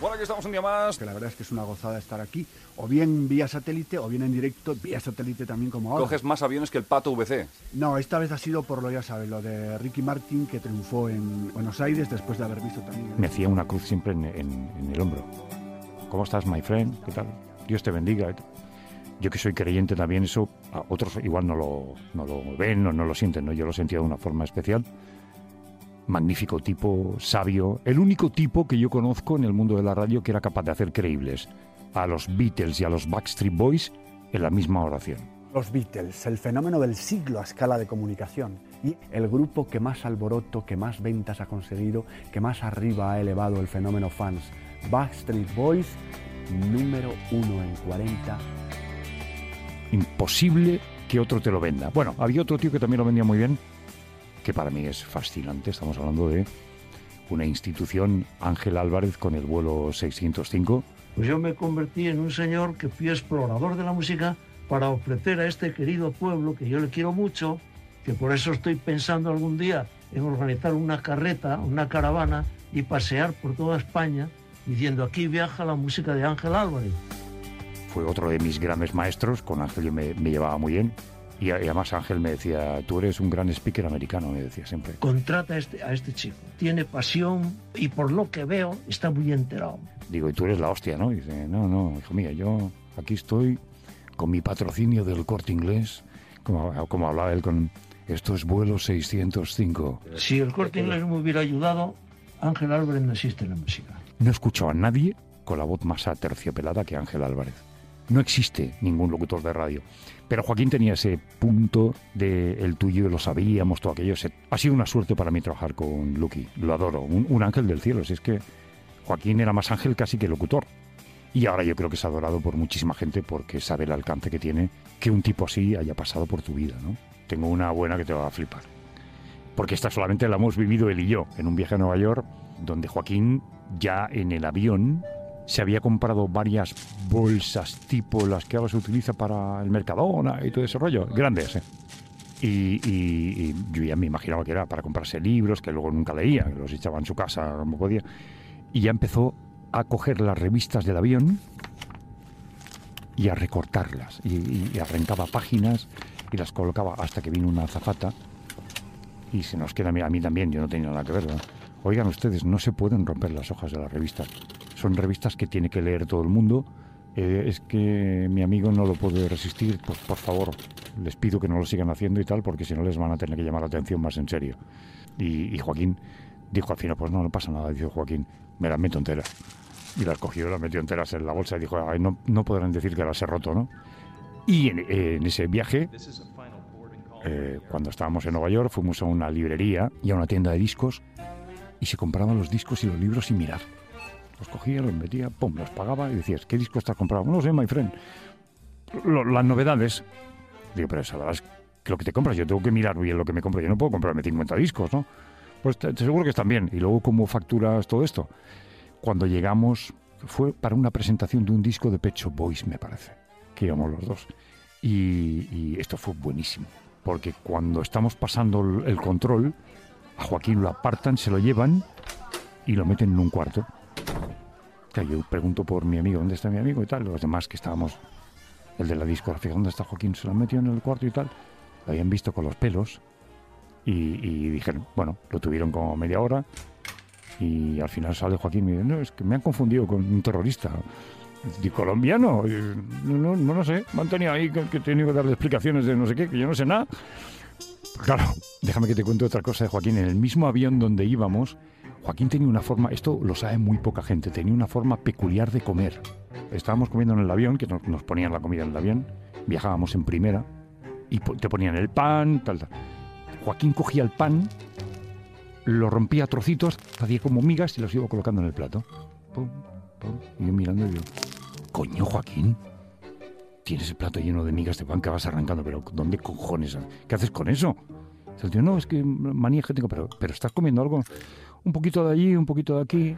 Bueno, aquí estamos un día más. Que la verdad es que es una gozada estar aquí, o bien vía satélite, o bien en directo, vía satélite también como ahora. Coges más aviones que el Pato VC. No, esta vez ha sido por lo ya sabes, lo de Ricky Martin, que triunfó en Buenos Aires después de haber visto también... Me hacía una cruz siempre en, en, en el hombro. ¿Cómo estás, my friend? ¿Qué tal? Dios te bendiga. Yo que soy creyente también, eso a otros igual no lo, no lo ven o no lo sienten, ¿no? Yo lo sentía de una forma especial magnífico tipo, sabio, el único tipo que yo conozco en el mundo de la radio que era capaz de hacer creíbles a los Beatles y a los Backstreet Boys en la misma oración. Los Beatles, el fenómeno del siglo a escala de comunicación y el grupo que más alboroto, que más ventas ha conseguido, que más arriba ha elevado el fenómeno fans. Backstreet Boys, número uno en 40. Imposible que otro te lo venda. Bueno, había otro tío que también lo vendía muy bien, que para mí es fascinante. Estamos hablando de una institución, Ángel Álvarez, con el vuelo 605. Pues yo me convertí en un señor que fui explorador de la música para ofrecer a este querido pueblo, que yo le quiero mucho, que por eso estoy pensando algún día en organizar una carreta, una caravana y pasear por toda España diciendo aquí viaja la música de Ángel Álvarez. Fue otro de mis grandes maestros, con Ángel yo me, me llevaba muy bien. Y, además Ángel me decía, tú eres un gran speaker americano, me decía siempre. Contrata a este, a este chico, tiene pasión y por lo que veo está muy enterado. Digo, y tú eres la hostia, ¿no? Y dice, no, no, hijo mío, yo aquí estoy con mi patrocinio del corte inglés, como, como hablaba él con, esto es vuelo 605. Si el corte inglés me hubiera ayudado, Ángel Álvarez no existe en la música. No he escuchado a nadie con la voz más aterciopelada que Ángel Álvarez. No existe ningún locutor de radio. Pero Joaquín tenía ese punto de el tuyo, lo sabíamos, todo aquello. Ha sido una suerte para mí trabajar con Lucky. Lo adoro. Un, ángel del cielo. Si es que Joaquín era más ángel casi que locutor. Y ahora yo creo que es adorado por muchísima gente porque sabe el alcance que tiene que un tipo así haya pasado por tu vida, ¿no? Tengo una buena que te va a flipar. Porque esta solamente la hemos vivido él y yo en un viaje a Nueva York donde Joaquín ya en el avión se había comprado varias bolsas tipo las que ahora se utiliza para el Mercadona y todo ese rollo, grandes, ¿eh? Y, yo ya me imaginaba que era para comprarse libros, que luego nunca leía, que los echaba en su casa como podía. Y ya empezó a coger las revistas del avión y a recortarlas. Y, y arrancaba páginas y las colocaba hasta que vino una azafata. Y se nos queda a mí también, yo no tenía nada que ver. ¿verdad? Oigan ustedes, no se pueden romper las hojas de las revistas son revistas que tiene que leer todo el mundo. Eh, es que mi amigo no lo puede resistir, pues por favor, les pido que no lo sigan haciendo y tal, porque si no les van a tener que llamar la atención más en serio. Y, Joaquín dijo al final, pues no, no pasa nada, dijo Joaquín, me las meto enteras. Y las cogió, las metió enteras en la bolsa y dijo, no, no podrán decir que las he roto, ¿no? Y en, en ese viaje, eh, cuando estábamos en Nueva York, fuimos a una librería y a una tienda de discos y se compraban los discos y los libros sin mirar. Los cogía, los metía, pum, los pagaba y decías, ¿qué disco estás comprando? No sé, my friend. Las novedades. Digo, pero sabrás que lo que te compras. Yo tengo que mirar bien lo que me compro. Yo no puedo comprarme 50 discos, ¿no? Pues te, seguro que están bien. Y luego, ¿cómo facturas todo esto? Cuando llegamos, fue para una presentación de un disco de Pecho Boys, me parece, que íbamos los dos. Y, esto fue buenísimo, porque cuando estamos pasando el control, a Joaquín lo apartan, se lo llevan y lo meten en un cuarto. Que yo pregunto por mi amigo, ¿dónde está mi amigo y tal? Los demás que estábamos, el de la discografía, ¿dónde está Joaquín? Se lo han metido en el cuarto y tal. Lo habían visto con los pelos y, y dijeron, bueno, lo tuvieron como media hora y al final sale Joaquín y me dice, no, es que me han confundido con un terrorista. ¿De colombiano? Y, No, no, no sé. Me han tenido ahí que, que he tenido que darle explicaciones de no sé qué, que yo no sé nada. Claro, déjame que te cuente otra cosa de Joaquín. En el mismo avión donde íbamos, Joaquín tenía una forma, esto lo sabe muy poca gente, tenía una forma peculiar de comer. Estábamos comiendo en el avión, que nos, ponían la comida en el avión, viajábamos en primera, y te ponían el pan, tal, tal. Joaquín cogía el pan, lo rompía a trocitos, hacía como migas y los iba colocando en el plato. Pum, pum. Y yo mirando y yo, coño, Joaquín, tienes el plato lleno de migas de pan que vas arrancando, pero ¿dónde cojones? ¿Qué haces con eso? No, es que manía que tengo, pero, pero estás comiendo algo, un poquito de allí, un poquito de aquí,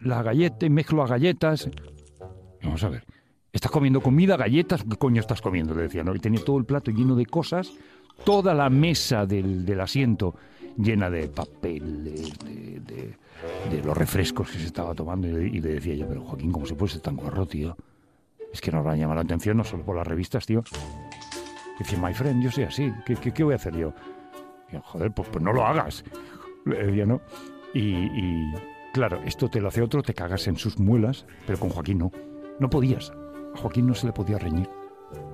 la galleta, y mezclo a galletas. Vamos a ver, ¿estás comiendo comida, galletas? ¿Qué coño estás comiendo? Le decía, ¿no? Y tenía todo el plato lleno de cosas, toda la mesa del, del asiento llena de papel, de, de- los refrescos que se estaba tomando. Y le, decía yo, pero Joaquín, ¿cómo se puede ser tan guarro, tío? Es que nos va a llamar la atención, no solo por las revistas, tío. Dice, my friend, yo soy así. ¿Qué, qué, qué voy a hacer yo? Y yo, joder, pues, pues no lo hagas. Le decía, ¿no? Y, y, claro, esto te lo hace otro, te cagas en sus muelas, pero con Joaquín no. No podías. A Joaquín no se le podía reñir.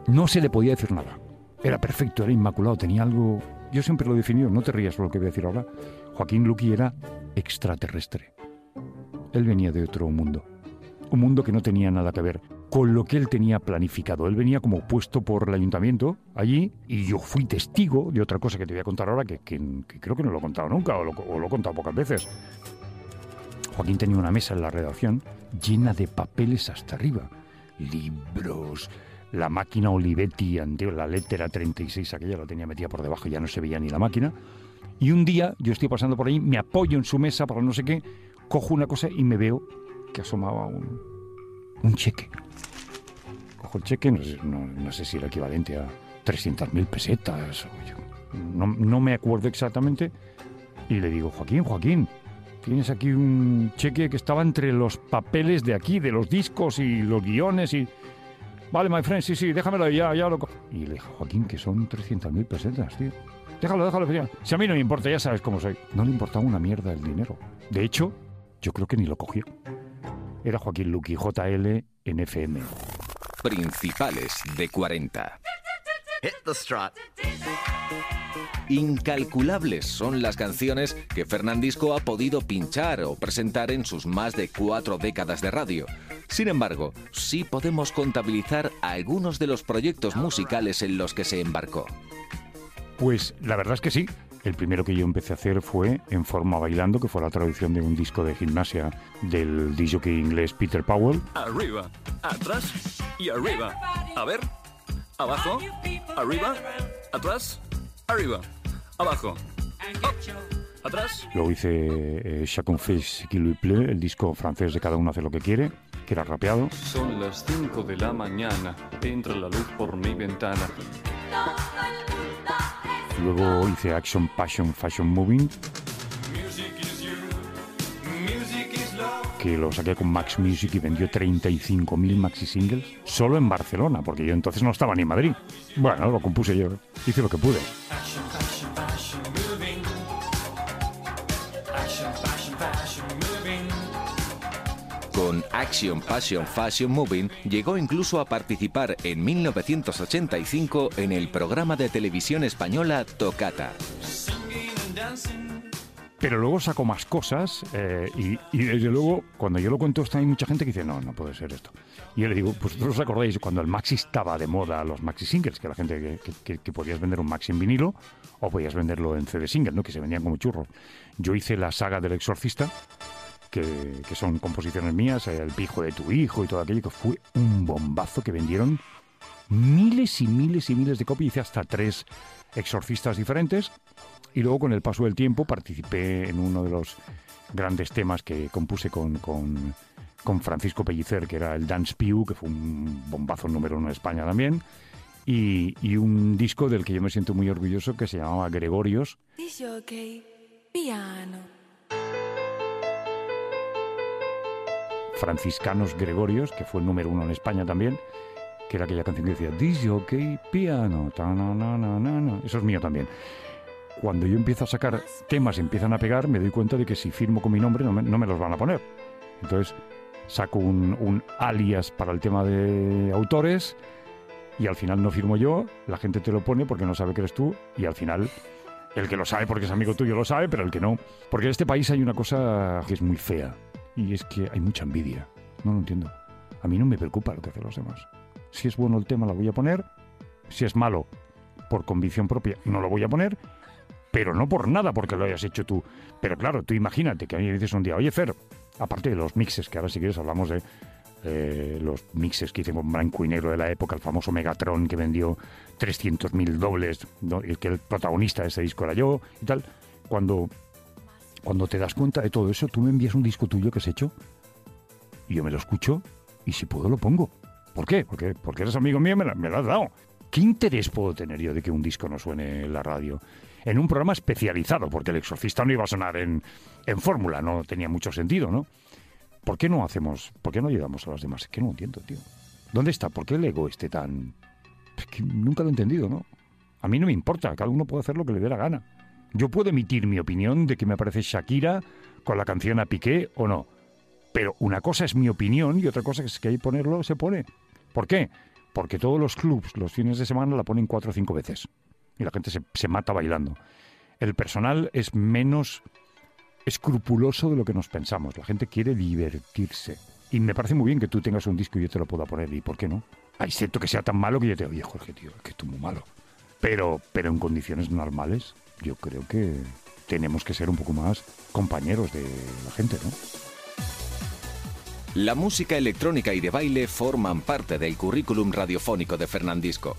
No se le podía decir nada. Era perfecto, era inmaculado, tenía algo... Yo siempre lo he definido, no te rías por lo que voy a decir ahora. Joaquín Luqui era extraterrestre. Él venía de otro mundo. Un mundo que no tenía nada que ver con lo que él tenía planificado. Él venía como puesto por el ayuntamiento allí y yo fui testigo de otra cosa que te voy a contar ahora que, creo que no lo he contado nunca o lo, o he contado pocas veces. Joaquín tenía una mesa en la redacción llena de papeles hasta arriba. Libros, la máquina Olivetti, la letra 36, aquella la tenía metida por debajo, ya no se veía ni la máquina. Y un día yo estoy pasando por ahí, me apoyo en su mesa para no sé qué, cojo una cosa y me veo que asomaba un, un cheque. Cojo el cheque, no no- no sé si era equivalente a 300.000 pesetas. no, no me acuerdo exactamente. Y le digo, Joaquín, Joaquín, tienes aquí un cheque que estaba entre los papeles de aquí, de los discos y los guiones y... Vale, my friend, sí, sí, déjamelo ya, ya lo... co-". Y le dije, Joaquín, que son 300.000 pesetas, tío. Déjalo, déjalo, ya. Si a mí no me importa, ya sabes cómo soy. No le importaba una mierda el dinero. De hecho, yo creo que ni lo cogió. Era Joaquín Luqui, JL en FM. Principales de 40. Hit the strut. Incalculables son las canciones que Fernandisco ha podido pinchar o presentar en sus más de cuatro décadas de radio. Sin embargo, sí podemos contabilizar algunos de los proyectos musicales en los que se embarcó. Pues la verdad es que sí. El primero que yo empecé a hacer fue En Forma Bailando, que fue la traducción de un disco de gimnasia del DJ inglés Peter Powell. Arriba, atrás y arriba. A ver, abajo, arriba, atrás, arriba, abajo, up, atrás. Luego hice eh, Chacun fait ce qu'il plaît, el disco francés de Cada uno hace lo que quiere, que era rapeado. Son las 5 de la mañana, entra la luz por mi ventana. Luego hice Action, Passion, Fashion Moving, que lo saqué con Max Music y vendió 35.000 maxi singles solo en Barcelona, porque yo entonces no estaba ni en Madrid. Bueno, lo compuse yo, hice lo que pude. Action Passion Fashion Moving llegó incluso a participar en 1985 en el programa de televisión española Tocata. Pero luego saco más cosas eh, y, desde luego cuando yo lo cuento está hay mucha gente que dice, no, no puede ser esto. Y yo le digo, pues vosotros os acordáis cuando el maxi estaba de moda, los maxi singles, que la gente que podías vender un maxi en vinilo o podías venderlo en CD single, ¿no? que se vendían como churros. Yo hice la saga del exorcista, que, son composiciones mías, eh, El pijo de tu hijo y todo aquello, que fue un bombazo que vendieron miles y miles y miles de copias, hice hasta tres exorcistas diferentes y luego con el paso del tiempo participé en uno de los grandes temas que compuse con, con, Francisco Pellicer, que era el Dance Pew, que fue un bombazo número uno en España también, y, y un disco del que yo me siento muy orgulloso que se llamaba Gregorios, piano. Franciscanos Gregorios, que fue el número uno en España también, que era aquella canción que decía Disjockey, piano, ta na na na". Eso es mío también. Cuando yo empiezo a sacar temas y empiezan a pegar, me doy cuenta de que si firmo con mi nombre no me, no me los van a poner. Entonces saco un, un alias para el tema de autores y al final no firmo yo, la gente te lo pone porque no sabe que eres tú y al final el que lo sabe porque es amigo tuyo lo sabe, pero el que no. Porque en este país hay una cosa que es muy fea y es que hay mucha envidia. No lo entiendo. A mí no me preocupa lo que hacen los demás. Si es bueno el tema, lo voy a poner. Si es malo, por convicción propia, no lo voy a poner. Pero no por nada, porque lo hayas hecho tú. Pero claro, tú imagínate que a mí me dices un día, oye Fer, aparte de los mixes, que ahora si quieres hablamos de eh, los mixes que con blanco y negro de la época, el famoso Megatron que vendió 300.000 dobles, ¿no? que el protagonista de ese disco era yo y tal. Cuando, cuando te das cuenta de todo eso, tú me envías un disco tuyo que has hecho y yo me lo escucho y si puedo lo pongo. ¿Por qué? Porque, porque eres amigo mío me, lo has dado. ¿Qué interés puedo tener yo de que un disco no suene en la radio? En un programa especializado, porque el exorcista no iba a sonar en, en fórmula, no tenía mucho sentido, ¿no? ¿Por qué no hacemos, por qué no ayudamos a los demás? Es que no entiendo, tío. ¿Dónde está? ¿Por qué el ego esté tan...? Es que nunca lo he entendido, ¿no? A mí no me importa, cada uno puede hacer lo que le dé la gana. Yo puedo emitir mi opinión de que me parece Shakira con la canción a Piqué o no. Pero una cosa es mi opinión y otra cosa es que hay que ponerlo, se pone. ¿Por qué? Porque todos los clubs los fines de semana la ponen cuatro o cinco veces. Y la gente se, mata bailando. El personal es menos escrupuloso de lo que nos pensamos. La gente quiere divertirse. Y me parece muy bien que tú tengas un disco y yo te lo pueda poner. ¿Y por qué no? Excepto que sea tan malo que yo te oye, Jorge, tío, es que tú muy malo. Pero, pero en condiciones normales, yo creo que tenemos que ser un poco más compañeros de la gente, ¿no? La música electrónica y de baile forman parte del currículum radiofónico de Fernandisco.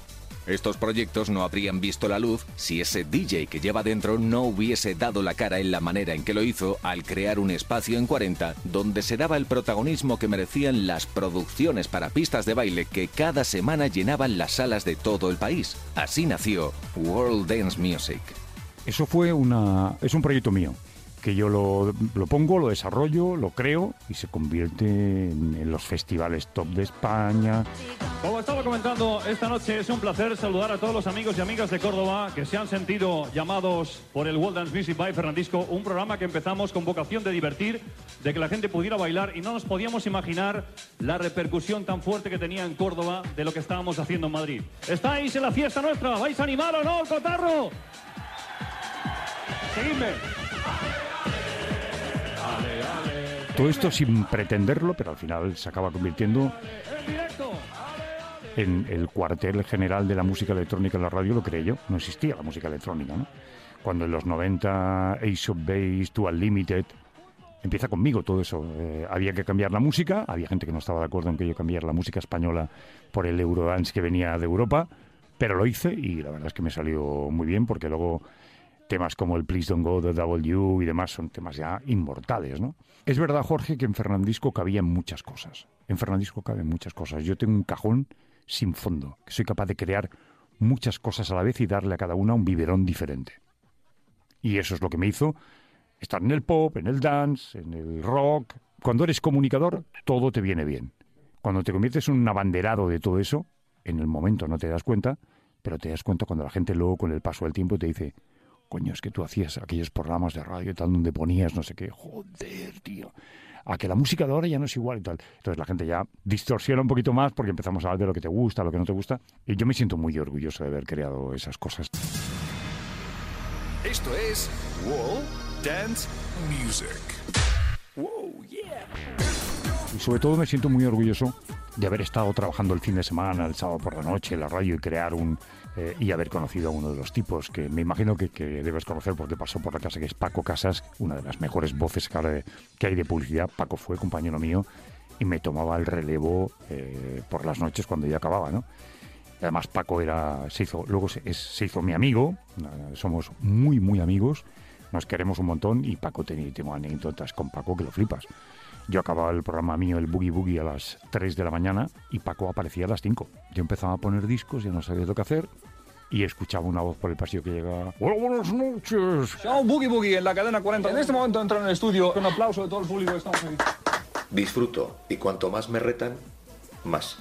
Estos proyectos no habrían visto la luz si ese DJ que lleva dentro no hubiese dado la cara en la manera en que lo hizo al crear un espacio en 40 donde se daba el protagonismo que merecían las producciones para pistas de baile que cada semana llenaban las salas de todo el país. Así nació World Dance Music. Eso fue una. Es un proyecto mío. Que yo lo, lo pongo, lo desarrollo, lo creo y se convierte en, los festivales top de España. Como estaba comentando, esta noche es un placer saludar a todos los amigos y amigas de Córdoba que se han sentido llamados por el World Dance Music by Fernandisco, un programa que empezamos con vocación de divertir, de que la gente pudiera bailar y no nos podíamos imaginar la repercusión tan fuerte que tenía en Córdoba de lo que estábamos haciendo en Madrid. ¿Estáis en la fiesta nuestra? ¿Vais a animar o no, cotarro? Todo esto sin pretenderlo, pero al final se acaba convirtiendo en el cuartel general de la música electrónica en la radio, lo creé yo. No existía la música electrónica, ¿no? Cuando en los 90 Ace of Base, To Unlimited, empieza conmigo todo eso. Eh, había que cambiar la música, había gente que no estaba de acuerdo en que yo cambiara la música española por el Eurodance que venía de Europa, pero lo hice y la verdad es que me salió muy bien porque luego temas como el Please Don't Go, The W y demás son temas ya inmortales, ¿no? Es verdad, Jorge, que en Fernandisco cabían muchas cosas. En Fernandisco caben muchas cosas. Yo tengo un cajón sin fondo, que soy capaz de crear muchas cosas a la vez y darle a cada una un biberón diferente. Y eso es lo que me hizo estar en el pop, en el dance, en el rock. Cuando eres comunicador, todo te viene bien. Cuando te conviertes en un abanderado de todo eso, en el momento no te das cuenta, pero te das cuenta cuando la gente luego con el paso del tiempo te dice, coño, es que tú hacías aquellos programas de radio y tal donde ponías no sé qué, joder, tío. A que la música de ahora ya no es igual y tal. Entonces la gente ya distorsiona un poquito más porque empezamos a hablar de lo que te gusta, lo que no te gusta. Y yo me siento muy orgulloso de haber creado esas cosas. Esto es World Dance Music. Wow, yeah. Y sobre todo me siento muy orgulloso de haber estado trabajando el fin de semana, el sábado por la noche, en la radio y crear un... eh, y haber conocido a uno de los tipos que me imagino que, que debes conocer porque pasó por la casa, que es Paco Casas, una de las mejores voces que, hay de publicidad. Paco fue compañero mío y me tomaba el relevo eh, por las noches cuando yo acababa, ¿no? Además, Paco era, se hizo, luego se, hizo mi amigo, somos muy, muy amigos, nos queremos un montón y Paco, te- tengo anécdotas con Paco que lo flipas. Yo acababa el programa mío, el Boogie Boogie, a las 3 de la mañana y Paco aparecía a las 5. Yo empezaba a poner discos, ya no sabía lo que hacer y escuchaba una voz por el pasillo que llegaba. Hola, buenas noches. Chao, Boogie Boogie en la cadena 40. En este momento entra en el estudio. Un aplauso de todo el público. Estamos aquí. Disfruto y cuanto más me retan, más.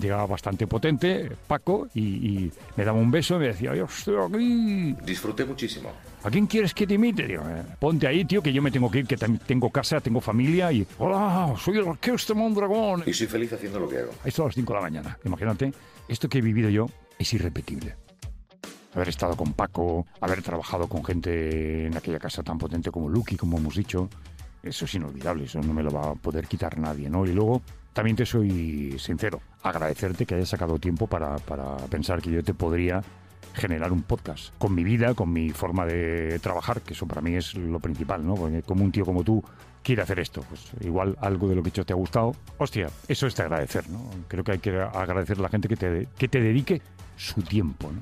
Llegaba bastante potente, Paco, y, y me daba un beso y me decía, yo estoy aquí. Disfruté muchísimo. ¿A quién quieres que te imite? Digo, "Eh, ponte ahí, tío, que yo me tengo que ir, que tengo casa, tengo familia y... Hola, soy el orquesta Mondragón. Y soy feliz haciendo lo que hago. Esto a las 5 de la mañana. Imagínate, esto que he vivido yo es irrepetible. Haber estado con Paco, haber trabajado con gente en aquella casa tan potente como Lucky, como hemos dicho, eso es inolvidable, eso no me lo va a poder quitar nadie, ¿no? Y luego, también te soy sincero, agradecerte que hayas sacado tiempo para, para pensar que yo te podría generar un podcast con mi vida, con mi forma de trabajar, que eso para mí es lo principal, ¿no? Como un tío como tú quiere hacer esto, pues igual algo de lo que he hecho te ha gustado, hostia, eso es de agradecer, ¿no? Creo que hay que agradecer a la gente que te, que te dedique su tiempo, ¿no?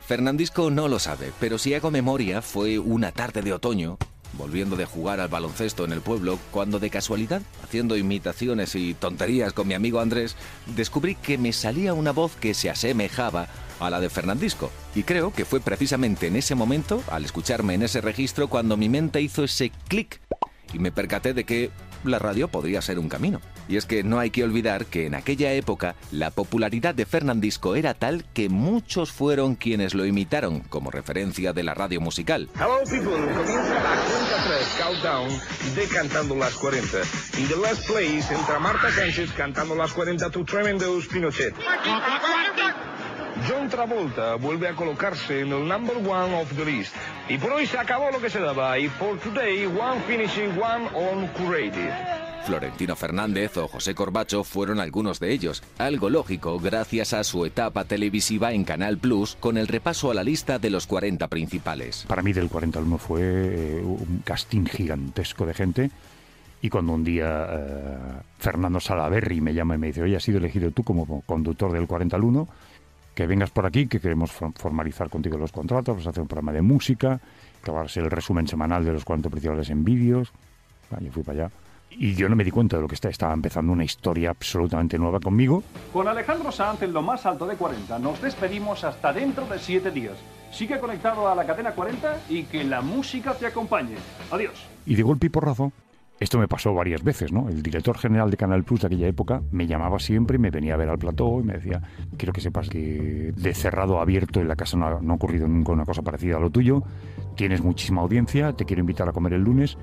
Fernandisco no lo sabe, pero si hago memoria, fue una tarde de otoño, volviendo de jugar al baloncesto en el pueblo, cuando de casualidad, haciendo imitaciones y tonterías con mi amigo Andrés, descubrí que me salía una voz que se asemejaba a la de Fernandisco. Y creo que fue precisamente en ese momento, al escucharme en ese registro, cuando mi mente hizo ese clic y me percaté de que la radio podría ser un camino. Y es que no hay que olvidar que en aquella época la popularidad de Fernandisco era tal que muchos fueron quienes lo imitaron como referencia de la radio musical. Hello people, comienza la cuenta 3 countdown de Cantando las 40. In the last place entra Marta Sánchez cantando las 40 to Tremendous Pinochet. John Travolta vuelve a colocarse en el number one of the list. Y por hoy se acabó lo que se daba. Y for today, one finishing, one on curated. Florentino Fernández o José Corbacho fueron algunos de ellos, algo lógico gracias a su etapa televisiva en Canal Plus con el repaso a la lista de los 40 principales. Para mí del 41 fue eh, un casting gigantesco de gente y cuando un día eh, Fernando Salaberry me llama y me dice, oye, has sido elegido tú como conductor del 41, que vengas por aquí, que queremos for- formalizar contigo los contratos, vas a hacer un programa de música, que va a ser el resumen semanal de los 40 principales en vídeos. Yo fui para allá. Y yo no me di cuenta de lo que está, estaba empezando una historia absolutamente nueva conmigo. Con Alejandro Sanz en lo más alto de 40, nos despedimos hasta dentro de 7 días. Sigue conectado a la cadena 40 y que la música te acompañe. Adiós. Y de golpe y porrazo, esto me pasó varias veces, ¿no? El director general de Canal Plus de aquella época me llamaba siempre y me venía a ver al plató y me decía, quiero que sepas que de cerrado a abierto en la casa no ha, no ha ocurrido nunca una cosa parecida a lo tuyo, tienes muchísima audiencia, te quiero invitar a comer el lunes,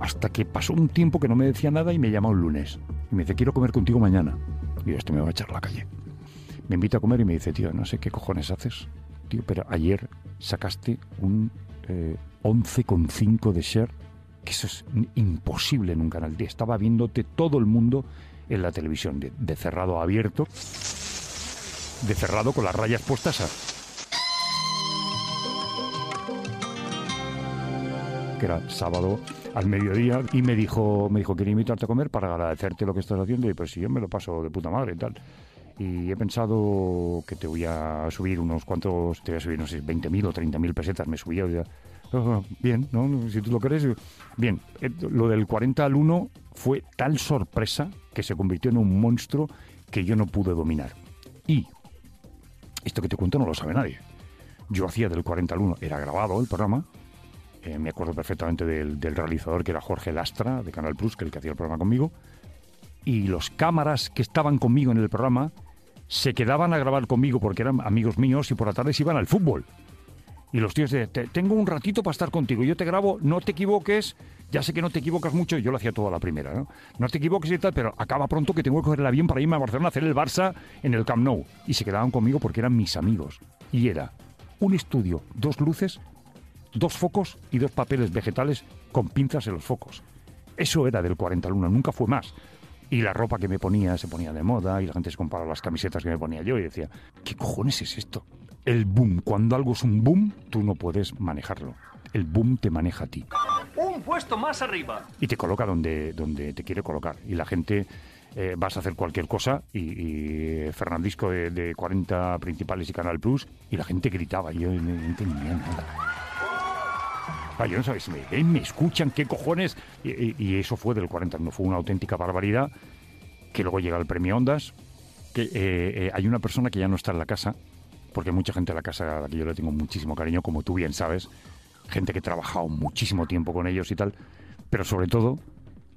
hasta que pasó un tiempo que no me decía nada y me llama un lunes. Y me dice, quiero comer contigo mañana. Y yo, esto me va a echar a la calle. Me invita a comer y me dice, tío, no sé qué cojones haces, tío, pero ayer sacaste un eh, 11,5 de share que eso es imposible en un canal. Estaba viéndote todo el mundo en la televisión, de, de cerrado a abierto, de cerrado con las rayas puestas a... que era sábado al mediodía y me dijo, me dijo, quería invitarte a comer para agradecerte lo que estás haciendo y pues si yo me lo paso de puta madre y tal. Y he pensado que te voy a subir unos cuantos, te voy a subir, no sé, 20.000 o 30.000 pesetas, me subía. ya, "Ah, bien, ¿no? Si tú lo crees. Bien, eh, lo del 40 al 1 fue tal sorpresa que se convirtió en un monstruo que yo no pude dominar. Y esto que te cuento no lo sabe nadie. Yo hacía del 40 al 1, era grabado el programa, eh, me acuerdo perfectamente del, realizador que era Jorge Lastra, de Canal Plus, que el que hacía el programa conmigo. Y los cámaras que estaban conmigo en el programa se quedaban a grabar conmigo porque eran amigos míos y por la tarde se iban al fútbol. Y los tíos de, "Te- tengo un ratito para estar contigo, yo te grabo, no te equivoques, ya sé que no te equivocas mucho, yo lo hacía todo a la primera, ¿no? No te equivoques y tal, pero acaba pronto que tengo que coger el avión para irme a Barcelona a hacer el Barça en el Camp Nou. Y se quedaban conmigo porque eran mis amigos. Y era un estudio, dos luces, dos focos y dos papeles vegetales con pinzas en los focos. Eso era del 40 al 1, nunca fue más. Y la ropa que me ponía se ponía de moda y la gente se comparaba las camisetas que me ponía yo y decía, ¿qué cojones es esto? El boom, cuando algo es un boom, tú no puedes manejarlo. El boom te maneja a ti Un puesto más arriba. y te coloca donde, donde te quiere colocar. Y la gente eh, vas a hacer cualquier cosa y, y Fernandisco de, de 40 principales y Canal Plus y la gente gritaba, y yo no, no entendía nada. Yo no sabía si me ven, me escuchan, qué cojones. Y, y- eso fue del 40, no fue una auténtica barbaridad. Que luego llega el premio Ondas, que eh, eh, hay una persona que ya no está en la casa, porque mucha gente en la casa a la que yo le tengo muchísimo cariño, como tú bien sabes, gente que he trabajado muchísimo tiempo con ellos y tal, pero sobre todo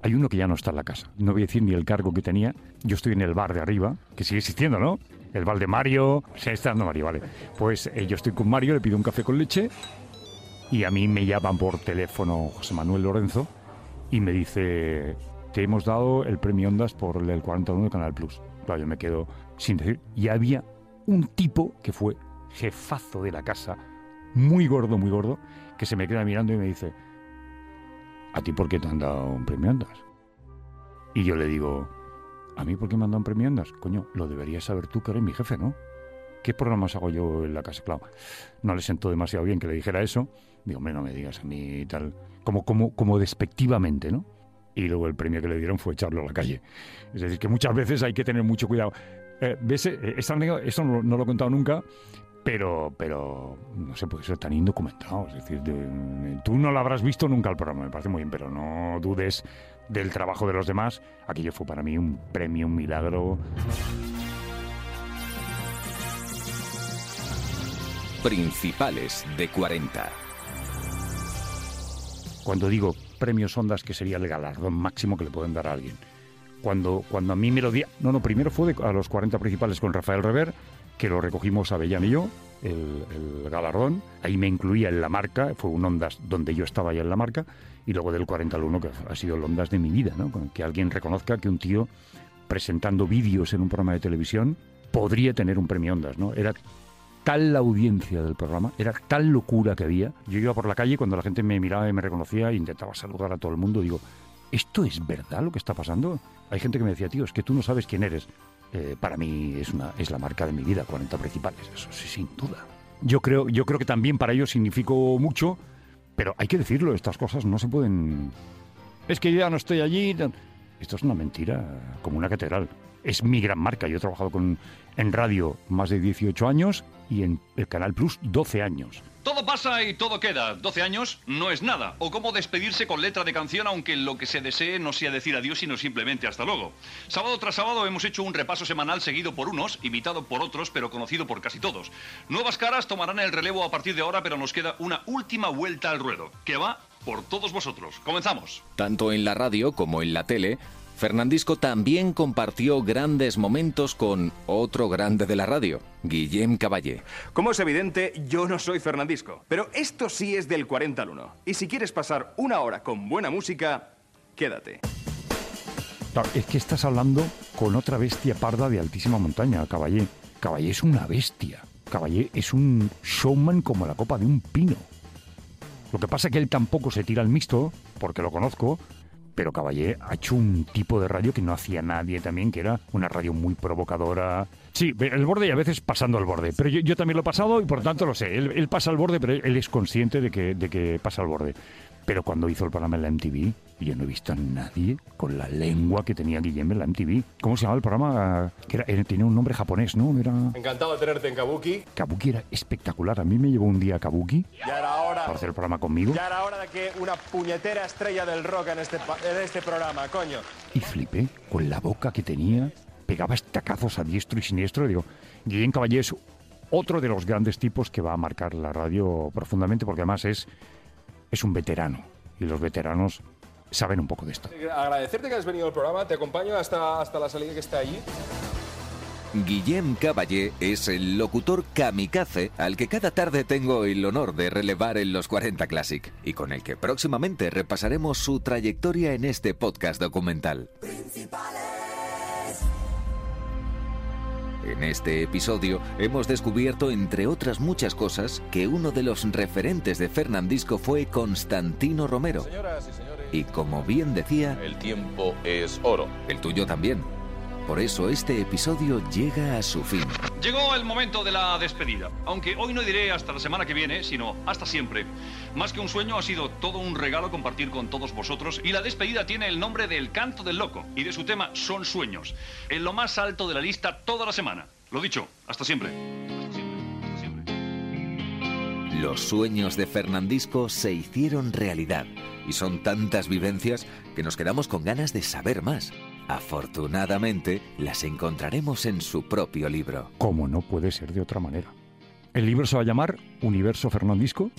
hay uno que ya no está en la casa. No voy a decir ni el cargo que tenía. Yo estoy en el bar de arriba, que sigue existiendo, ¿no? El bar de Mario. Se está dando Mario, vale. Pues eh, yo estoy con Mario, le pido un café con leche y a mí me llaman por teléfono José Manuel Lorenzo y me dice, te hemos dado el premio Ondas por el 41 de Canal Plus. Claro, yo me quedo sin decir. Y había un tipo que fue jefazo de la casa, muy gordo, muy gordo, que se me queda mirando y me dice, ¿a ti por qué te han dado un premio Ondas? Y yo le digo, ¿a mí por qué me han dado un premio Ondas? Coño, lo deberías saber tú que eres mi jefe, ¿no? ¿Qué programas hago yo en la casa? Claro, no le sentó demasiado bien que le dijera eso. Digo, hombre, no me digas a mí y tal. Como, como, como despectivamente, ¿no? Y luego el premio que le dieron fue echarlo a la calle. Es decir, que muchas veces hay que tener mucho cuidado. Eh, ¿Ves? Eh, no, lo he contado nunca, pero, pero no sé, puede ser tan indocumentado. Es decir, de- tú no lo habrás visto nunca el programa, me parece muy bien, pero no dudes del trabajo de los demás. Aquello fue para mí un premio, un milagro. Principales de 40. Cuando digo premios Ondas, que sería el galardón máximo que le pueden dar a alguien. Cuando, cuando a mí me lo di... No, no, primero fue de- a los 40 principales con Rafael Rever, que lo recogimos Avellán y yo, el, el galardón. Ahí me incluía en la marca, fue un Ondas donde yo estaba ya en la marca, y luego del 40 al 1, que ha sido el Ondas de mi vida, ¿no? Que alguien reconozca que un tío presentando vídeos en un programa de televisión podría tener un premio Ondas, ¿no? Era tal la audiencia del programa, era tal locura que había. Yo iba por la calle cuando la gente me miraba y me reconocía, intentaba saludar a todo el mundo. Digo, ¿esto es verdad lo que está pasando? Hay gente que me decía, tío, es que tú no sabes quién eres. Eh, para mí es, una, es la marca de mi vida, 40 principales, eso sí, sin duda. Yo creo, yo creo que también para ellos significó mucho, pero hay que decirlo, estas cosas no se pueden... Es que yo ya no estoy allí. Esto es una mentira, como una catedral. Es mi gran marca. Yo he trabajado con, en radio más de 18 años y en el Canal Plus 12 años. Todo pasa y todo queda. 12 años no es nada. O cómo despedirse con letra de canción, aunque lo que se desee no sea decir adiós, sino simplemente hasta luego. Sábado tras sábado hemos hecho un repaso semanal seguido por unos, imitado por otros, pero conocido por casi todos. Nuevas caras tomarán el relevo a partir de ahora, pero nos queda una última vuelta al ruedo, que va por todos vosotros. Comenzamos. Tanto en la radio como en la tele, Fernandisco también compartió grandes momentos con otro grande de la radio, Guillem Caballé. Como es evidente, yo no soy Fernandisco, pero esto sí es del 40 al 1. Y si quieres pasar una hora con buena música, quédate. Claro, es que estás hablando con otra bestia parda de altísima montaña, Caballé. Caballé es una bestia. Caballé es un showman como la copa de un pino. Lo que pasa es que él tampoco se tira al mixto, porque lo conozco, pero Caballé ha hecho un tipo de radio que no hacía nadie también, que era una radio muy provocadora. Sí, el borde y a veces pasando al borde. Pero yo, yo también lo he pasado y por tanto lo sé. Él, él pasa al borde, pero él es consciente de que, de que pasa al borde. Pero cuando hizo el programa en la MTV, yo no he visto a nadie con la lengua que tenía Guillem en la MTV. ¿Cómo se llamaba el programa? Que era, era- tenía un nombre japonés, ¿no? Era... Encantado de tenerte en Kabuki. Kabuki era espectacular. A mí me llevó un día a Kabuki Ya era hora. para hacer el programa conmigo Ya era hora de que una puñetera estrella del rock en este, en este programa, coño. y flipé con la boca que tenía. Pegaba estacazos a diestro y siniestro. Y digo, Guillem Caballé es otro de los grandes tipos que va a marcar la radio profundamente porque además es, es un veterano. Y los veteranos saben un poco de esto. Agradecerte que has venido al programa, te acompaño hasta, hasta la salida que está allí. Guillem Caballé es el locutor kamikaze al que cada tarde tengo el honor de relevar en los 40 Classic y con el que próximamente repasaremos su trayectoria en este podcast documental. En este episodio hemos descubierto, entre otras muchas cosas, que uno de los referentes de Fernandisco fue Constantino Romero. Señoras y señores, Y como bien decía, el tiempo es oro. el tuyo también. Por eso este episodio llega a su fin. Llegó el momento de la despedida. Aunque hoy no diré hasta la semana que viene, sino hasta siempre. Más que un sueño, ha sido todo un regalo compartir con todos vosotros. Y la despedida tiene el nombre del canto del loco. Y de su tema son sueños. En lo más alto de la lista toda la semana. Lo dicho, hasta siempre. Los sueños de Fernandisco se hicieron realidad y son tantas vivencias que nos quedamos con ganas de saber más. Afortunadamente, las encontraremos en su propio libro. Como no puede ser de otra manera. El libro se va a llamar Universo Fernandisco,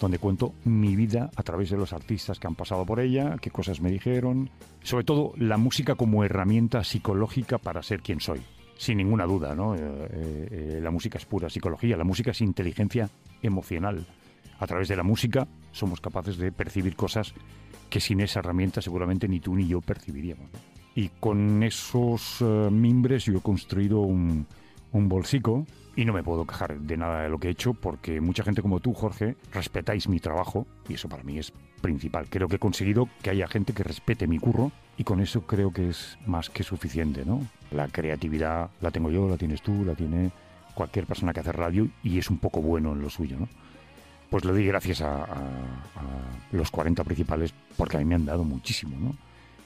donde cuento mi vida a través de los artistas que han pasado por ella, qué cosas me dijeron, sobre todo la música como herramienta psicológica para ser quien soy. Sin ninguna duda, ¿no? Eh, eh, la música es pura psicología, la música es inteligencia emocional. A través de la música somos capaces de percibir cosas que sin esa herramienta seguramente ni tú ni yo percibiríamos. Y con esos eh, mimbres yo he construido un, un bolsico y no me puedo quejar de nada de lo que he hecho porque mucha gente como tú, Jorge, respetáis mi trabajo y eso para mí es principal. Creo que he conseguido que haya gente que respete mi curro y con eso creo que es más que suficiente, ¿no? La creatividad la tengo yo, la tienes tú, la tiene cualquier persona que hace radio y es un poco bueno en lo suyo, ¿no? Pues lo di gracias a, a- a los 40 principales porque a mí me han dado muchísimo, ¿no?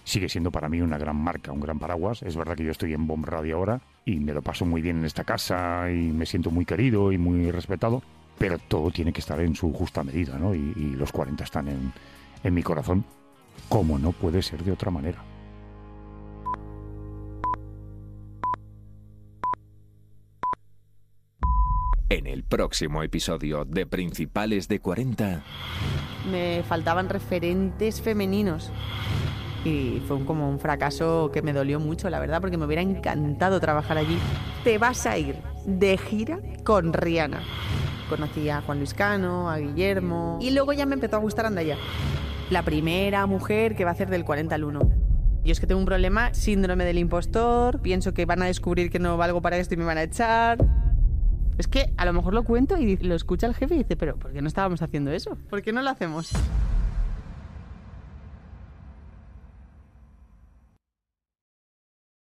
Sigue siendo para mí una gran marca, un gran paraguas. Es verdad que yo estoy en Bomb Radio ahora y me lo paso muy bien en esta casa y me siento muy querido y muy respetado, pero todo tiene que estar en su justa medida, ¿no? Y, y los 40 están en, en mi corazón, como no puede ser de otra manera. En el próximo episodio de Principales de 40, Me faltaban referentes femeninos. Y fue un- como un fracaso que me dolió mucho, la verdad, porque me hubiera encantado trabajar allí. Te vas a ir de gira con Rihanna. Conocí a Juan Luis Cano, a Guillermo. Y luego ya me empezó a gustar Andaya. La primera mujer que va a hacer del 40 al 1. Yo es que tengo un problema, síndrome del impostor. Pienso que van a descubrir que no valgo para esto y me van a echar. Es que a lo mejor lo cuento y lo escucha el jefe y dice, pero ¿por qué no estábamos haciendo eso? ¿Por qué no lo hacemos?